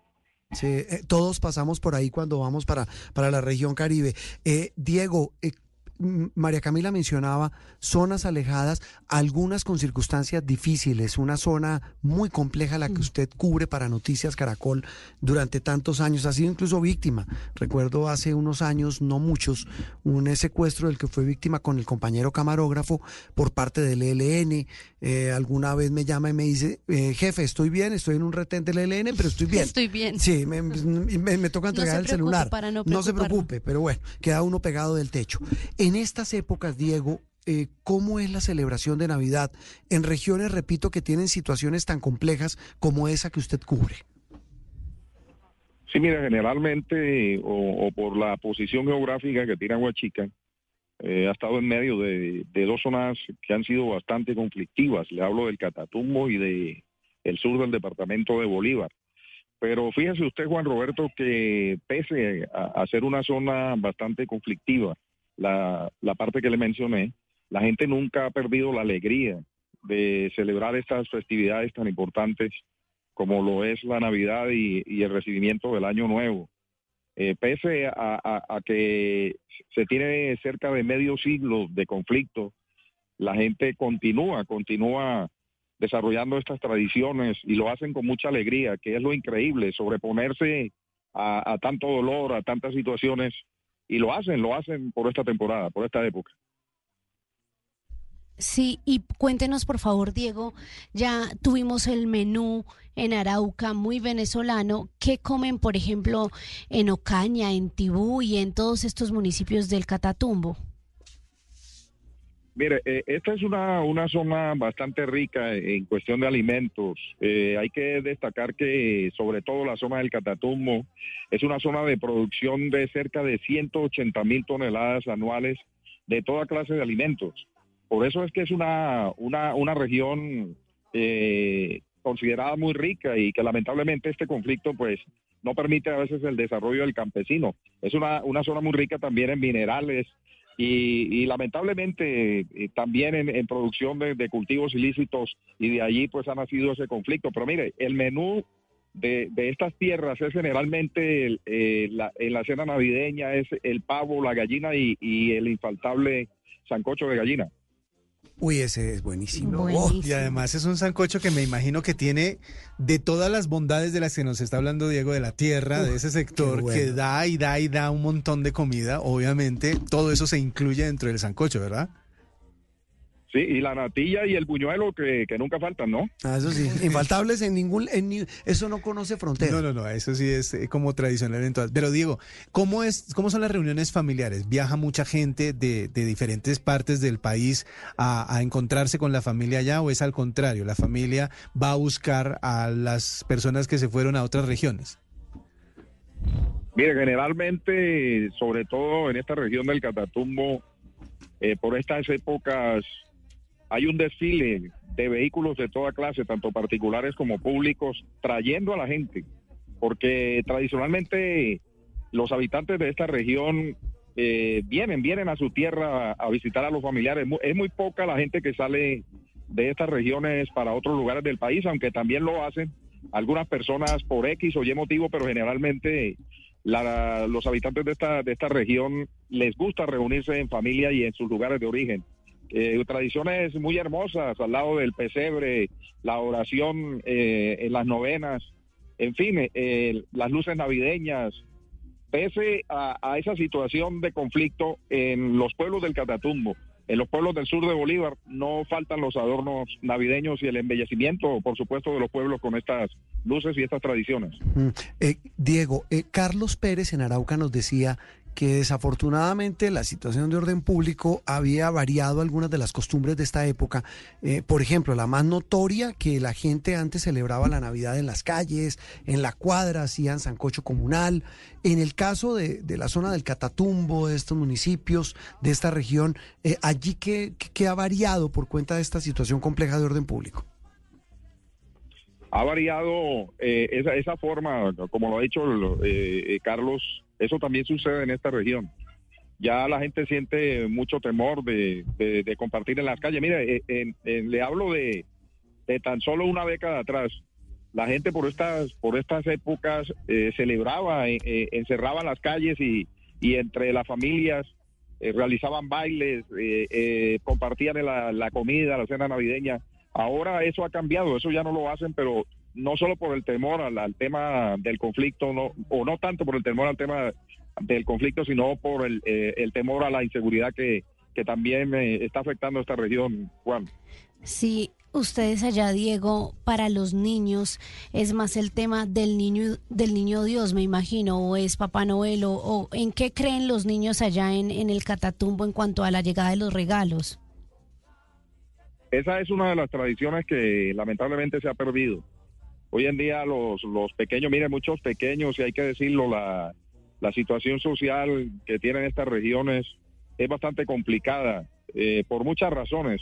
Sí, eh, todos pasamos por ahí cuando vamos para, para la región Caribe. Eh, Diego, eh, María Camila mencionaba zonas alejadas, algunas con circunstancias difíciles, una zona muy compleja la que usted cubre para Noticias Caracol durante tantos años, ha sido incluso víctima. Recuerdo hace unos años, no muchos, un secuestro del que fue víctima con el compañero camarógrafo por parte del ELN. Eh, alguna vez me llama y me dice, eh, jefe, estoy bien, estoy en un retén del ELN, pero estoy bien. Estoy bien. Sí, me, me- me toca No entregar el celular. para no se preocupe, pero bueno, queda uno pegado del techo. En estas épocas, Diego, eh, ¿cómo es la celebración de Navidad en regiones, repito, que tienen situaciones tan complejas como esa que usted cubre? Sí, mira, generalmente, o, por la posición geográfica que tiene Aguachica, eh, ha estado en medio de, dos zonas que han sido bastante conflictivas. Le hablo del Catatumbo y de sur del departamento de Bolívar. Pero fíjese usted, Juan Roberto, que pese a ser una zona bastante conflictiva, la, la parte que le mencioné, la gente nunca ha perdido la alegría de celebrar estas festividades tan importantes como lo es la Navidad y, el recibimiento del Año Nuevo. eh, pese a, que se tiene cerca de medio siglo de conflicto, la gente continúa, continúa desarrollando estas tradiciones y lo hacen con mucha alegría, que es lo increíble, sobreponerse a tanto dolor, a tantas situaciones, y lo hacen, lo hacen por esta temporada, por esta época. Sí, y cuéntenos por favor, Diego, ya tuvimos el menú en Arauca muy venezolano. ¿Qué comen, por ejemplo, en Ocaña, en Tibú y en todos estos municipios del Catatumbo? Mire, eh, esta es una, una zona bastante rica en cuestión de alimentos. Eh, hay que destacar que sobre todo la zona del Catatumbo es una zona de producción de cerca de 180 mil toneladas anuales de toda clase de alimentos. Por eso es que es una, una, una región eh, considerada muy rica y que lamentablemente este conflicto pues no permite a veces el desarrollo del campesino. Es una, una zona muy rica también en minerales, y, y lamentablemente eh, también en, producción de, cultivos ilícitos y de allí pues ha nacido ese conflicto. Pero mire, el menú de, de estas tierras es generalmente el, eh, la- en la cena navideña es el pavo, la gallina y, y el infaltable sancocho de gallina. Uy, ese es buenísimo. Y además es un sancocho que me imagino que tiene de todas las bondades de las que nos está hablando Diego, de la tierra, de ese sector bueno. que da y da y da un montón de comida. Obviamente, todo eso se incluye dentro del sancocho, ¿verdad? Sí, y la natilla y el buñuelo que, que nunca faltan, ¿no? Ah, eso sí, [laughs] infaltables en ningún, en ni- eso no conoce frontera. No, no, no, eso sí es eh, como tradicional en todas. Pero Diego, ¿cómo es, cómo son las reuniones familiares? ¿Viaja mucha gente de, de diferentes partes del país a, a encontrarse con la familia allá o es al contrario? ¿La familia va a buscar a las personas que se fueron a otras regiones? Mire, generalmente, sobre todo en esta región del Catatumbo, eh, por estas épocas hay un desfile de vehículos de toda clase, tanto particulares como públicos, trayendo a la gente, porque tradicionalmente los habitantes de esta región eh, vienen, vienen a su tierra a, visitar a los familiares. Es muy poca la gente que sale de estas regiones para otros lugares del país, aunque también lo hacen algunas personas por X o Y motivo, pero generalmente la- los habitantes de esta, de esta región les gusta reunirse en familia y en sus lugares de origen. Eh, tradiciones muy hermosas al lado del pesebre, la oración eh, en las novenas, en fin, eh, las luces navideñas. Pese a, a esa situación de conflicto en los pueblos del Catatumbo, en los pueblos del sur de Bolívar, no faltan los adornos navideños y el embellecimiento, por supuesto, de los pueblos con estas luces y estas tradiciones. Mm. Eh, Diego, eh, Carlos Pérez en Arauca nos decía que desafortunadamente la situación de orden público había variado algunas de las costumbres de esta época. Eh, por ejemplo, la más notoria, que la gente antes celebraba la Navidad en las calles, en la cuadra, hacían sancocho comunal. En el caso de, de la zona del Catatumbo, de estos municipios, de esta región, eh, allí que, ha variado por cuenta de esta situación compleja de orden público. ha variado eh, esa, forma, como lo ha eh, Carlos, eso también sucede en esta región. Ya la gente siente mucho temor de, compartir en las calles. Mire, eh, en- le hablo de, de tan solo una década atrás. La gente por estas por estas épocas eh, celebraba, eh, eh, encerraba las calles y, entre las familias realizaban bailes, compartían la comida, la cena navideña. Ahora eso ha cambiado, eso ya no lo hacen, pero no solo por el temor al, al tema del conflicto, no, o no tanto por el temor al tema del conflicto, sino por el, eh, el temor a la inseguridad que, que también eh, está afectando esta región, Juan. Sí, ustedes allá, Diego, para los niños es más el tema del niño del niño Dios, me imagino, o es Papá Noel, o, o en qué creen los niños allá en, en el Catatumbo en cuanto a la llegada de los regalos. Esa es una de las tradiciones que lamentablemente se ha perdido. Hoy en día los, los pequeños, miren, muchos pequeños, y hay que decirlo, la, la situación social que tienen estas regiones es bastante complicada eh, por muchas razones,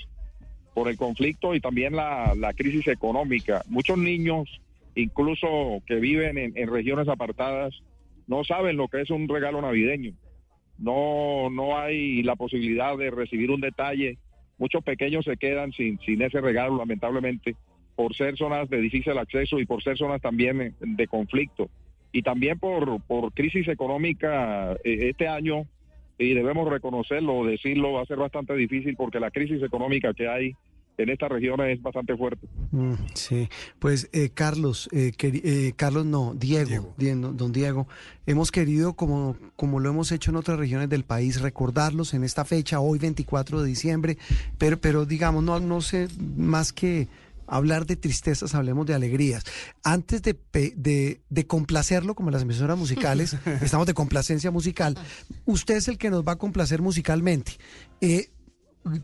por el conflicto y también la, la crisis económica. Muchos niños, incluso que viven en, en regiones apartadas, no saben lo que es un regalo navideño. No, no hay la posibilidad de recibir un detalle. Muchos pequeños se quedan sin, sin ese regalo, lamentablemente, por ser zonas de difícil acceso y por ser zonas también de conflicto. y también por, por crisis económica eh, este año, y debemos reconocerlo, decirlo, va a ser bastante difícil porque la crisis económica que hay en esta región es bastante fuerte. Mm, sí, pues eh, Carlos, eh, queri- eh, Carlos no, Diego, Diego, don Diego, hemos querido, como, como lo hemos hecho en otras regiones del país, recordarlos en esta fecha, hoy 24 de diciembre, pero, pero digamos, no, no sé más que hablar de tristezas, hablemos de alegrías. Antes de, de, de complacerlo, como las emisoras musicales, [laughs] estamos de complacencia musical, usted es el que nos va a complacer musicalmente. Eh,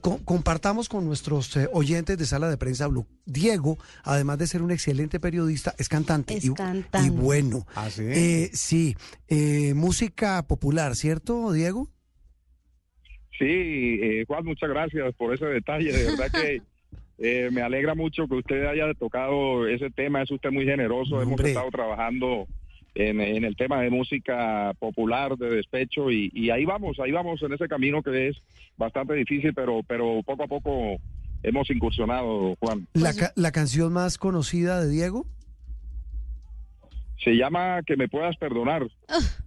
Co- compartamos con nuestros eh, oyentes de Sala de Prensa Blue. Diego, además de ser un excelente periodista, es cantante. Es y, cantante. y bueno. ¿Ah, sí? Eh, sí, eh, música popular, ¿cierto, Diego? Sí, eh, Juan, muchas gracias por ese detalle. De verdad que [laughs] eh, me alegra mucho que usted haya tocado ese tema. Es usted muy generoso. Hemos estado trabajando en, en el tema de música popular, de despecho, y, y ahí vamos, ahí vamos en ese camino que es bastante difícil, pero, pero poco a poco hemos incursionado, Juan. La, ca- la canción más conocida de Diego. Se llama Que me puedas perdonar.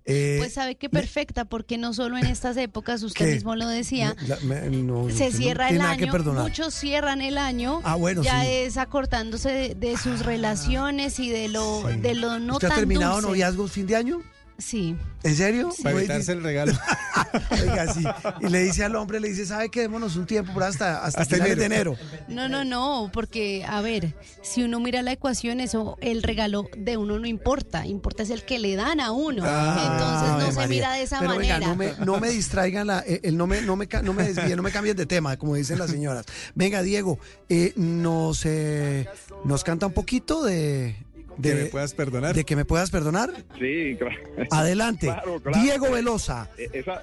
Eh, Pues sabe que perfecta, porque no solo en estas épocas, usted ¿Qué? mismo lo decía, la- me- no, se no cierra el año, muchos cierran el año, Ah, bueno, ya sí. Ah. es acortándose de, de sus relaciones y de lo, de lo no ¿Usted ha terminado dulce. noviazgos fin de año? Sí. ¿En serio? Para Oye, evitarse el regalo. [laughs] Oiga, sí. Y le dice al hombre, le dice, ¿sabe qué? Démonos un tiempo por hasta, hasta, Hasta enero. de enero. No, no, no, porque, a ver, si uno mira la ecuación, eso, el regalo de uno no importa, importa es el que le dan a uno. Ah, Entonces no se María. mira de esa Pero manera. no me, no me distraigan, la, eh, el no, me, no, me, no me desvíen, no me cambien de tema, como dicen las señoras. Venga, Diego, eh, nos, eh, nos canta un poquito de... Que de- me puedas perdonar. De que me puedas perdonar. Sí, claro. Adelante. Claro, claro. Diego Velosa. Eh, Esa,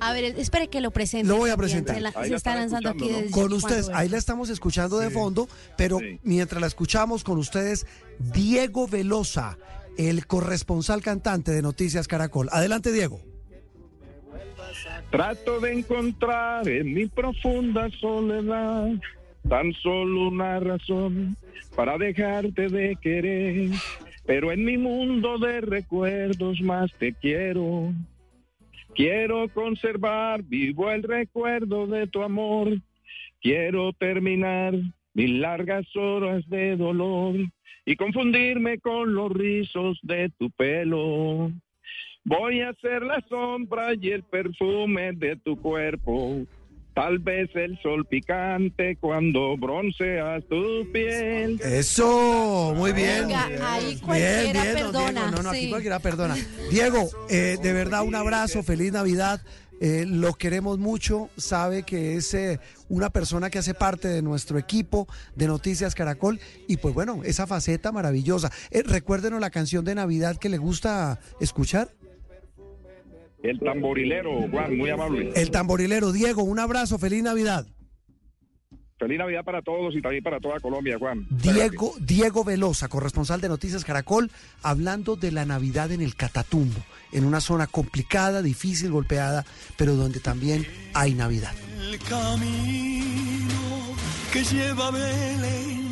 A ver, espere que lo presente. Lo voy a presentar. Se, la- está lanzando aquí desde Con ustedes, ahí la estamos escuchando de Sí. fondo, pero Sí. mientras la escuchamos con ustedes, Diego Velosa, el corresponsal cantante de Noticias Caracol. Adelante, Diego. Trato de encontrar en mi profunda soledad tan solo una razón para dejarte de querer, pero en mi mundo de recuerdos más te quiero. Quiero conservar vivo el recuerdo de tu amor. Quiero terminar mis largas horas de dolor y confundirme con los rizos de tu pelo. Voy a ser la sombra y el perfume de tu cuerpo. Tal vez el sol picante cuando bronceas tu piel. Eso, muy bien. Venga, ahí cualquiera bien, perdona. Diego. No, no, aquí sí. cualquiera perdona. Diego, eh, de verdad un abrazo, feliz Navidad. Eh, lo queremos mucho, sabe que es eh, una persona que hace parte de nuestro equipo de Noticias Caracol y pues bueno, esa faceta maravillosa. Eh, recuérdenos la canción de Navidad que le gusta escuchar. El tamborilero, Juan, muy amable. El tamborilero. Diego, un abrazo, feliz Navidad. Feliz Navidad para todos y también para toda Colombia, Juan. Diego, Diego Velosa, corresponsal de Noticias Caracol, hablando de la Navidad en el Catatumbo, en una zona complicada, difícil, golpeada, pero donde también hay Navidad. El camino que lleva Belén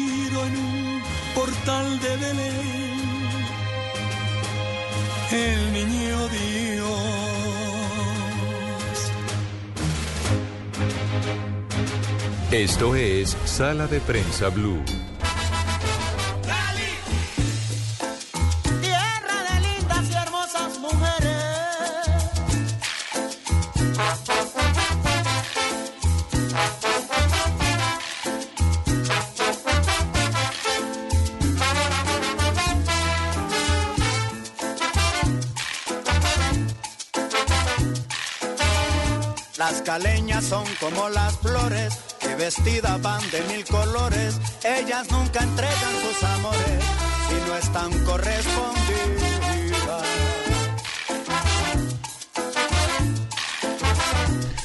portal de Belén el niño Dios. Esto es Sala de Prensa Blue. Caleñas son como las flores que vestidas van de mil colores. Ellas nunca entregan sus amores, y no están correspondidas.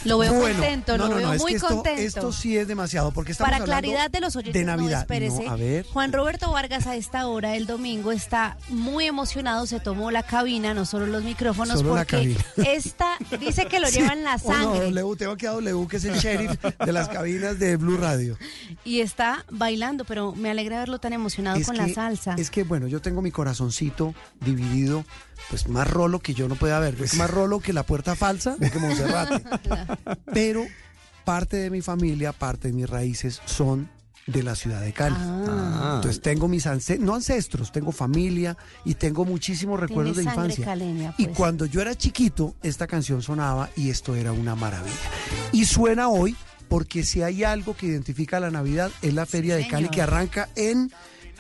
Lo veo Bueno, contento, no, lo no, veo no, es muy que contento. Esto sí es demasiado, porque estamos Para claridad de los oyentes, de Navidad. no, espérese. No, a ver. Juan Roberto Vargas a esta hora el domingo está muy emocionado, se tomó la cabina, no solo los micrófonos, Solo porque [laughs] esta dice que lo [laughs] Sí. lleva en la Oh, no, sangre W, tengo que a W, que es el sheriff de las cabinas de Blue Radio. y está bailando, pero me alegra verlo tan emocionado Es con que- la salsa. Es que, bueno, yo tengo mi corazoncito dividido, pues más rolo que yo no pueda ver. Es más rolo que la puerta falsa de que Monserrate. [laughs] Pero parte de mi familia, parte de mis raíces son de la ciudad de Cali. Ah. Entonces tengo mis ancestros, no ancestros, tengo familia y tengo muchísimos recuerdos de infancia. caleña, Y pues. cuando yo era chiquito, esta canción sonaba y esto era una maravilla. Y suena hoy porque si hay algo que identifica la Navidad es la Feria de Cali señor. que arranca en...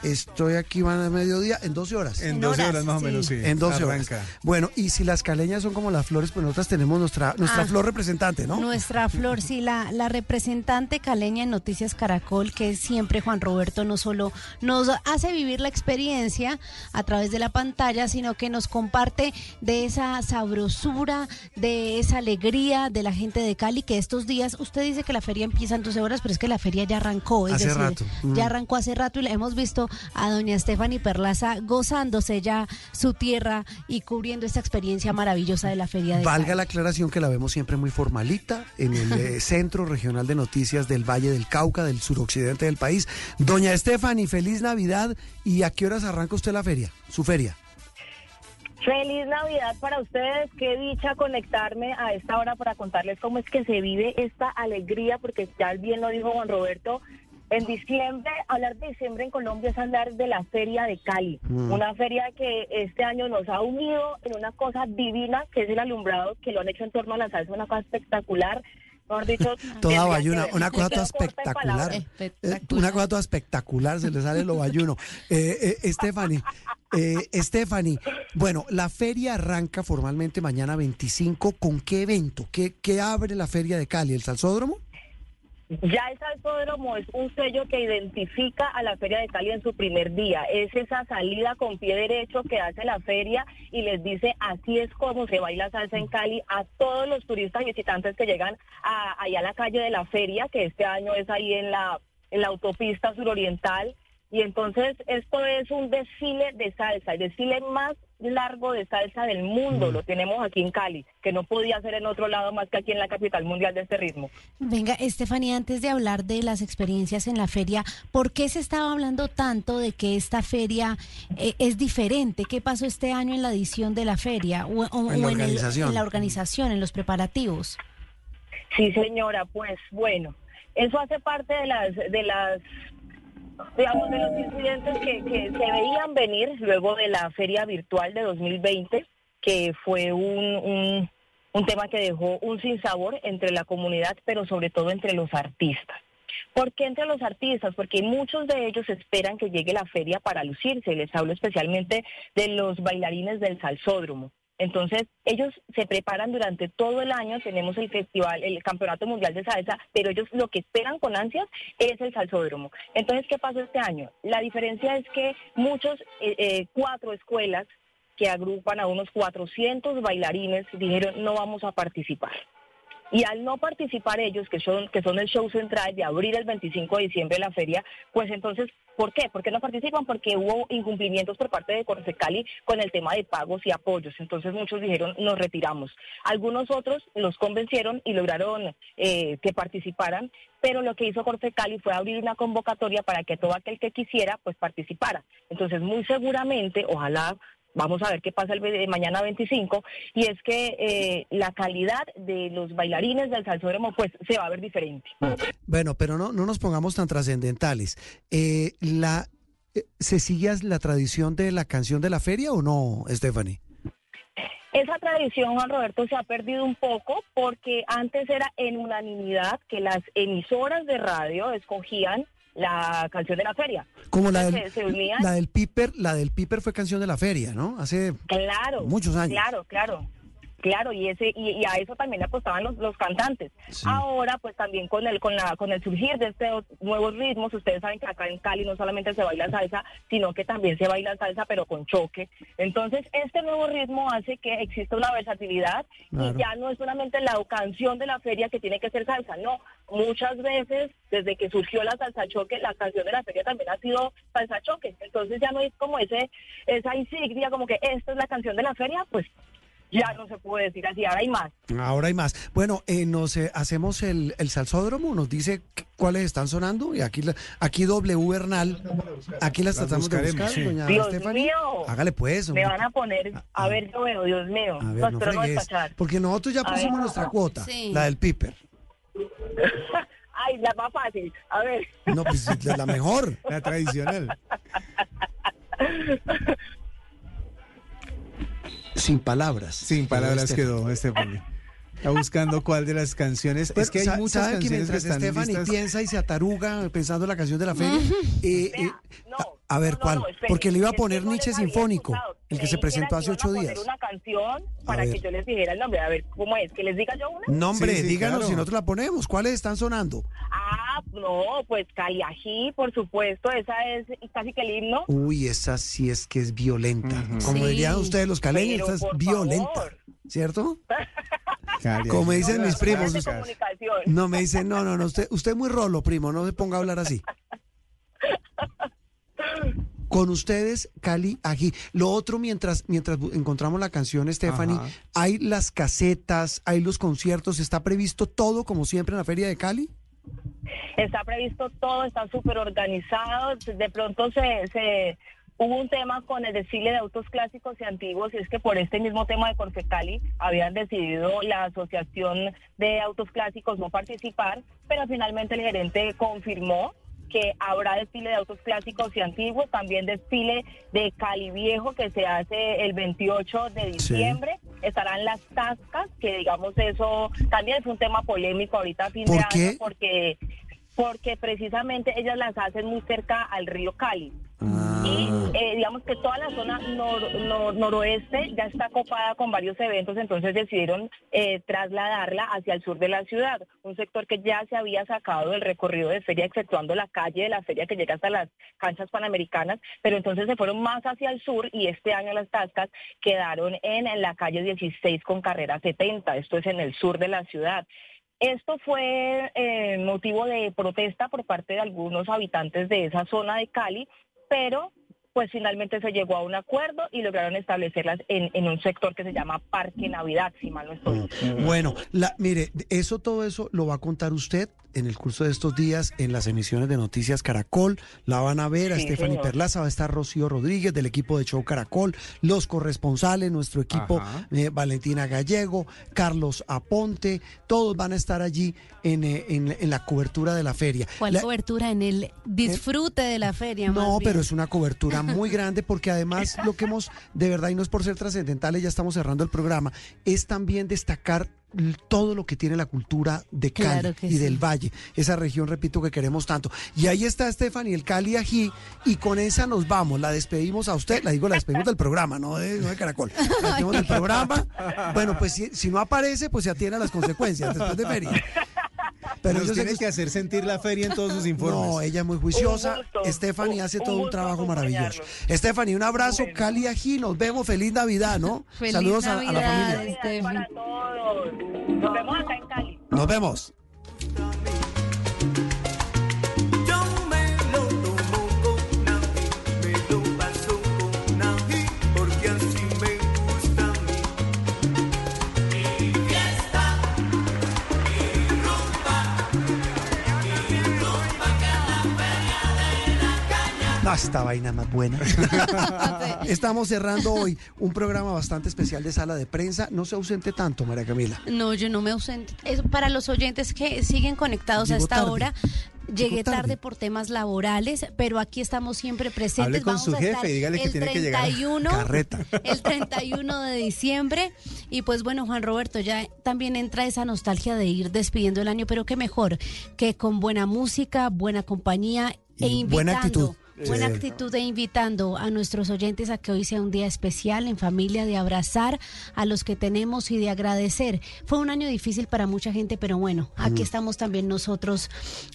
Estoy aquí, van a mediodía, en 12 horas. En 12 horas, más o menos, sí. En 12 Arranca. horas. Bueno, y si las caleñas son como las flores, pues nosotras tenemos nuestra, nuestra Ah. flor representante, ¿no? Nuestra flor, sí, la, la representante caleña en Noticias Caracol, que es siempre Juan Roberto no solo nos hace vivir la experiencia a través de la pantalla, sino que nos comparte de esa sabrosura, de esa alegría de la gente de Cali, que estos días, usted dice que la feria empieza en 12 horas, pero es que la feria ya arrancó, es Hace decir, rato. Mm. ya arrancó hace rato y la hemos visto a doña Stephanie Perlaza gozándose ya su tierra y cubriendo esta experiencia maravillosa de la feria de Valga Cali. la aclaración que la vemos siempre muy formalita en el eh, [laughs] Centro Regional de Noticias del Valle del Cauca, del suroccidente del país. Doña Estefany, feliz Navidad. ¿Y a qué horas arranca usted la feria? Su feria. Feliz Navidad para ustedes, qué dicha conectarme a esta hora para contarles cómo es que se vive esta alegría, porque ya bien lo dijo Juan Roberto, en diciembre, hablar de diciembre en Colombia es hablar de la Feria de Cali, Mm. una feria que este año nos ha unido en una cosa divina, que es el alumbrado, que lo han hecho en torno a la salsa, una cosa espectacular. Mejor dicho, [laughs] Toda bayuna, una cosa toda espectacular. palabras. Eh, Una cosa toda espectacular, se le sale lo bayuno. [laughs] Eh, eh, Stephanie, eh, Stephanie, bueno, la feria arranca formalmente mañana 25. ¿Con qué evento? ¿Qué, qué abre la feria de Cali? ¿El Salsódromo? Ya el Salsódromo es un sello que identifica a la Feria de Cali en su primer día. Es esa salida con pie derecho que hace la feria y les dice así es como se baila salsa en Cali a todos los turistas y visitantes que llegan a, allá a la calle de la feria, que este año es ahí en la, en la autopista suroriental. Y entonces esto es un desfile de salsa, el desfile más largo de salsa del mundo. Lo tenemos aquí en Cali, que no podía ser en otro lado más que aquí en la capital mundial de este ritmo. Venga, Estefanía, antes de hablar de las experiencias en la feria, ¿por qué se estaba hablando tanto de que esta feria eh, es diferente? ¿Qué pasó este año en la edición de la feria o, o- En la o el- organización. en la organización, en los preparativos? Sí, señora, pues bueno, eso hace parte de las, de las, digamos, de los incidentes que, que se veían venir luego de la feria virtual de 2020, que fue un, un, un tema que dejó un sinsabor entre la comunidad, pero sobre todo entre los artistas. ¿Por qué entre los artistas? Porque muchos de ellos esperan que llegue la feria para lucirse. Les hablo especialmente de los bailarines del salsódromo. Entonces, ellos se preparan durante todo el año, tenemos el festival, el Campeonato Mundial de Salsa, pero ellos lo que esperan con ansias es el salsódromo. Entonces, ¿qué pasó este año? La diferencia es que muchos, eh, eh, cuatro escuelas que agrupan a unos 400 bailarines dijeron no vamos a participar. Y al no participar ellos, que son, que son el show central de abrir el 25 de diciembre la feria, pues entonces, ¿por qué? ¿Por qué no participan? Porque hubo incumplimientos por parte de Cali con el tema de pagos y apoyos. Entonces muchos dijeron, nos retiramos. Algunos otros los convencieron y lograron eh, que participaran, pero lo que hizo Cali fue abrir una convocatoria para que todo aquel que quisiera, pues participara. Entonces, muy seguramente, ojalá Vamos a ver qué pasa el ve- mañana 25 y es que eh, la calidad de los bailarines del salsódromo pues se va a ver diferente. Bueno, pero no, no nos pongamos tan trascendentales. Eh, la, eh, ¿Se sigue la tradición de la canción de la feria o no, Stephanie? Esa tradición, Juan Roberto, se ha perdido un poco porque antes era en unanimidad que las emisoras de radio escogían la canción de la feria. Como la del, se, se unían. la del Piper, la del Piper fue canción de la feria, ¿no? Hace Claro. muchos años. Claro, claro. Claro, y ese y, y a eso también apostaban los, los cantantes. Ahora, pues también con el con la con el surgir de estos nuevos ritmos, ustedes saben que acá en Cali no solamente se baila salsa, sino que también se baila salsa, pero con choque. Entonces, este nuevo ritmo hace que exista una versatilidad Claro. y ya no es solamente la canción de la feria que tiene que ser salsa, no. Muchas veces, desde que surgió la salsa choque, la canción de la feria también ha sido salsa choque. Entonces ya no es como ese esa insignia, como que esta es la canción de la feria, pues ya no se puede decir así, ahora hay más. Ahora hay más. Bueno, eh, nos eh, hacemos el, el salsódromo, nos dice cu- cuáles están sonando y aquí la- aquí W Bernal, aquí las, Las tratamos de buscar, sí. doña Dios mío. Hágale pues. Me van a poner, a ver, yo veo, Dios mío. A ver, no, no espero no fregues, despachar. porque nosotros ya pusimos ver. nuestra cuota, Sí. la del Piper. [laughs] Ay, la más fácil. A ver. No, pues la la [laughs] mejor. La tradicional. [laughs] Sin palabras. Sin palabras Este- quedó Stephanie. Está buscando cuál de las canciones. Pero, es que hay muchas ¿saben que canciones que mientras están Stephanie listas. piensa y se ataruga pensando en la canción de la feria, eh, eh, a, a ver cuál, espere, porque le iba a poner no Nietzsche Sinfónico, escuchado. el que se presentó hace ocho días. una canción para que yo les dijera el nombre. A ver, ¿cómo es? ¿Que les diga yo una? No, hombre, Sí, sí, díganos claro. si nosotros la ponemos. ¿Cuáles están sonando? Ah, no, pues Caliají, por supuesto. Esa es casi que el himno. Uy, esa sí es que es violenta. Como Sí. dirían ustedes los caleños, esta es violenta. favor. ¿Cierto? [laughs] Como dicen mis primos. de comunicación. No, me dicen, no, no, no, usted, usted es muy rolo, primo, no se ponga a hablar así. [laughs] Con ustedes, Cali Ají. Lo otro, mientras, mientras encontramos la canción, Stephanie, Ajá. hay las casetas, hay los conciertos, ¿está previsto todo como siempre en la Feria de Cali? Está previsto todo, está súper organizado. De pronto se, se hubo un tema con el desfile de autos clásicos y antiguos y es que por este mismo tema de Corfecali habían decidido la Asociación de Autos Clásicos no participar, pero finalmente el gerente confirmó que habrá desfile de autos clásicos y antiguos, también desfile de Cali Viejo que se hace el 28 de diciembre, estarán las tascas, que digamos eso también es un tema polémico ahorita a fin de ¿Por año qué? porque porque precisamente ellas las hacen muy cerca al río Cali. Y eh, digamos que toda la zona nor- nor- noroeste ya está copada con varios eventos, entonces decidieron eh, trasladarla hacia el sur de la ciudad, un sector que ya se había sacado del recorrido de feria, exceptuando la calle de la feria que llega hasta las canchas panamericanas, pero entonces se fueron más hacia el sur y este año las tascas quedaron en, en la calle 16 con carrera 70, esto es en el sur de la ciudad. Esto fue eh, motivo de protesta por parte de algunos habitantes de esa zona de Cali, pero pues finalmente se llegó a un acuerdo y lograron establecerlas en, en un sector que se llama Parque Navidad, si mal no estoy. Bueno, la, mire, eso, todo eso lo va a contar usted en el curso de estos días en las emisiones de Noticias Caracol. La van a ver a Sí, Stephanie señor. Perlaza, va a estar Rocío Rodríguez del equipo de Show Caracol, los corresponsales, nuestro equipo, eh, Valentina Gallego, Carlos Aponte, todos van a estar allí en, eh, en- en la cobertura de la feria. ¿Cuál La- cobertura? En el disfrute de la feria. más no, bien. pero es una cobertura muy [laughs] grande porque además lo que hemos, de verdad, y no es por ser trascendentales, ya estamos cerrando el programa, es también destacar todo lo que tiene la cultura de Cali Claro y sí. del Valle, esa región, repito, que queremos tanto. Y ahí está Stephanie, el Cali Ají, y con esa nos vamos, la despedimos a usted, la digo, la despedimos del programa, no de, no de Caracol, la despedimos del programa. Bueno, pues si, si no aparece, pues se atiene a las consecuencias después de feria. Pero Nos yo sé tiene que que hacer sentir la feria en todos sus informes. no, ella es muy juiciosa. Stephanie hace un todo un trabajo maravilloso. Stephanie, un abrazo. Cali Ají, nos vemos. Feliz Navidad, ¿no? [laughs] Feliz Saludos a- a, la Navidad, familia. Steffi. Para todos. Nos vemos acá en Cali. Nos vemos. Esta vaina más buena. [laughs] [laughs] Estamos cerrando hoy un programa bastante especial de sala de prensa. No se ausente tanto, María Camila. No, yo no me ausento. Es para los oyentes que siguen conectados a Llegó esta tarde. hora. Llegué tarde. tarde. por temas laborales, pero aquí estamos siempre presentes. Hable con Vamos su a estar dígale que el tiene que llegar. 31, Carreta. [laughs] El 31 de diciembre. Y pues bueno, Juan Roberto, ya también entra esa nostalgia de ir despidiendo el año, pero qué mejor que con buena música, buena compañía e invitando. buena actitud. Buena actitud de invitando a nuestros oyentes a que hoy sea un día especial en familia, de abrazar a los que tenemos y de agradecer. Fue un año difícil para mucha gente, pero bueno, aquí Mm. estamos también nosotros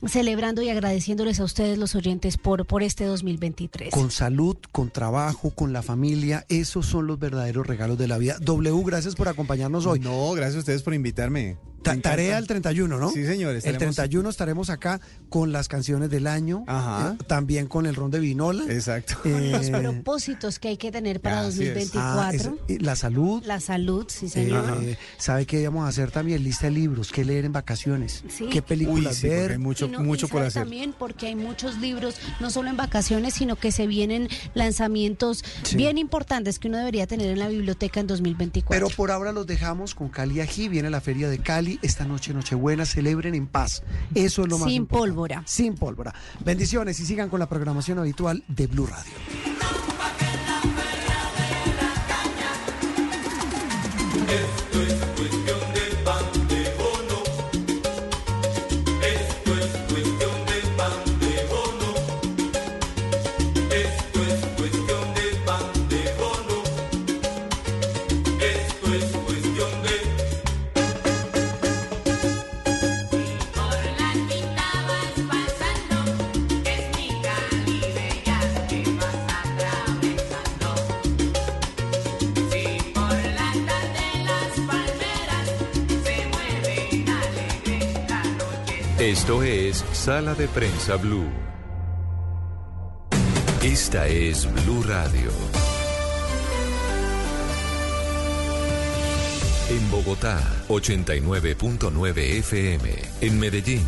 celebrando y agradeciéndoles a ustedes los oyentes por, por este 2023. Con salud, con trabajo, con la familia, esos son los verdaderos regalos de la vida. W, gracias por acompañarnos hoy. No, gracias a ustedes por invitarme. Ta- tarea el 31, ¿no? Sí, señor. El estaremos- 31 estaremos acá con las canciones del año, Ajá. eh, también con el ron de vinola. Exacto. Con los Eh, propósitos que hay que tener para Así es. 2024. ah, es- la salud. La salud, sí, señor. Eh, ¿Sabe qué vamos a hacer también? Lista de libros, qué leer en vacaciones, Sí. qué películas Uy, sí, ver. hay mucho, Y no- mucho y por hacer. También porque hay muchos libros, no solo en vacaciones, sino que se vienen lanzamientos Sí. bien importantes que uno debería tener en la biblioteca en 2024. Pero por ahora los dejamos con Cali Ají. Viene la feria de Cali. Esta noche, Nochebuena, celebren en paz. Eso es lo más Sin importante. pólvora. Sin pólvora. Bendiciones y sigan con la programación habitual de Blue Radio. Esto es Sala de Prensa Blue. Esta es Blue Radio. En Bogotá, 89.9 FM. En Medellín,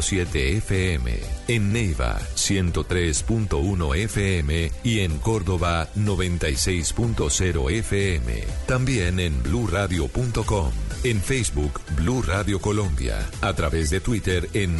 97.7 FM. En Neiva, 103.1 FM. Y en Córdoba, 96.0 FM. También en bluradio.com. En Facebook, Blue Radio Colombia. A través de Twitter en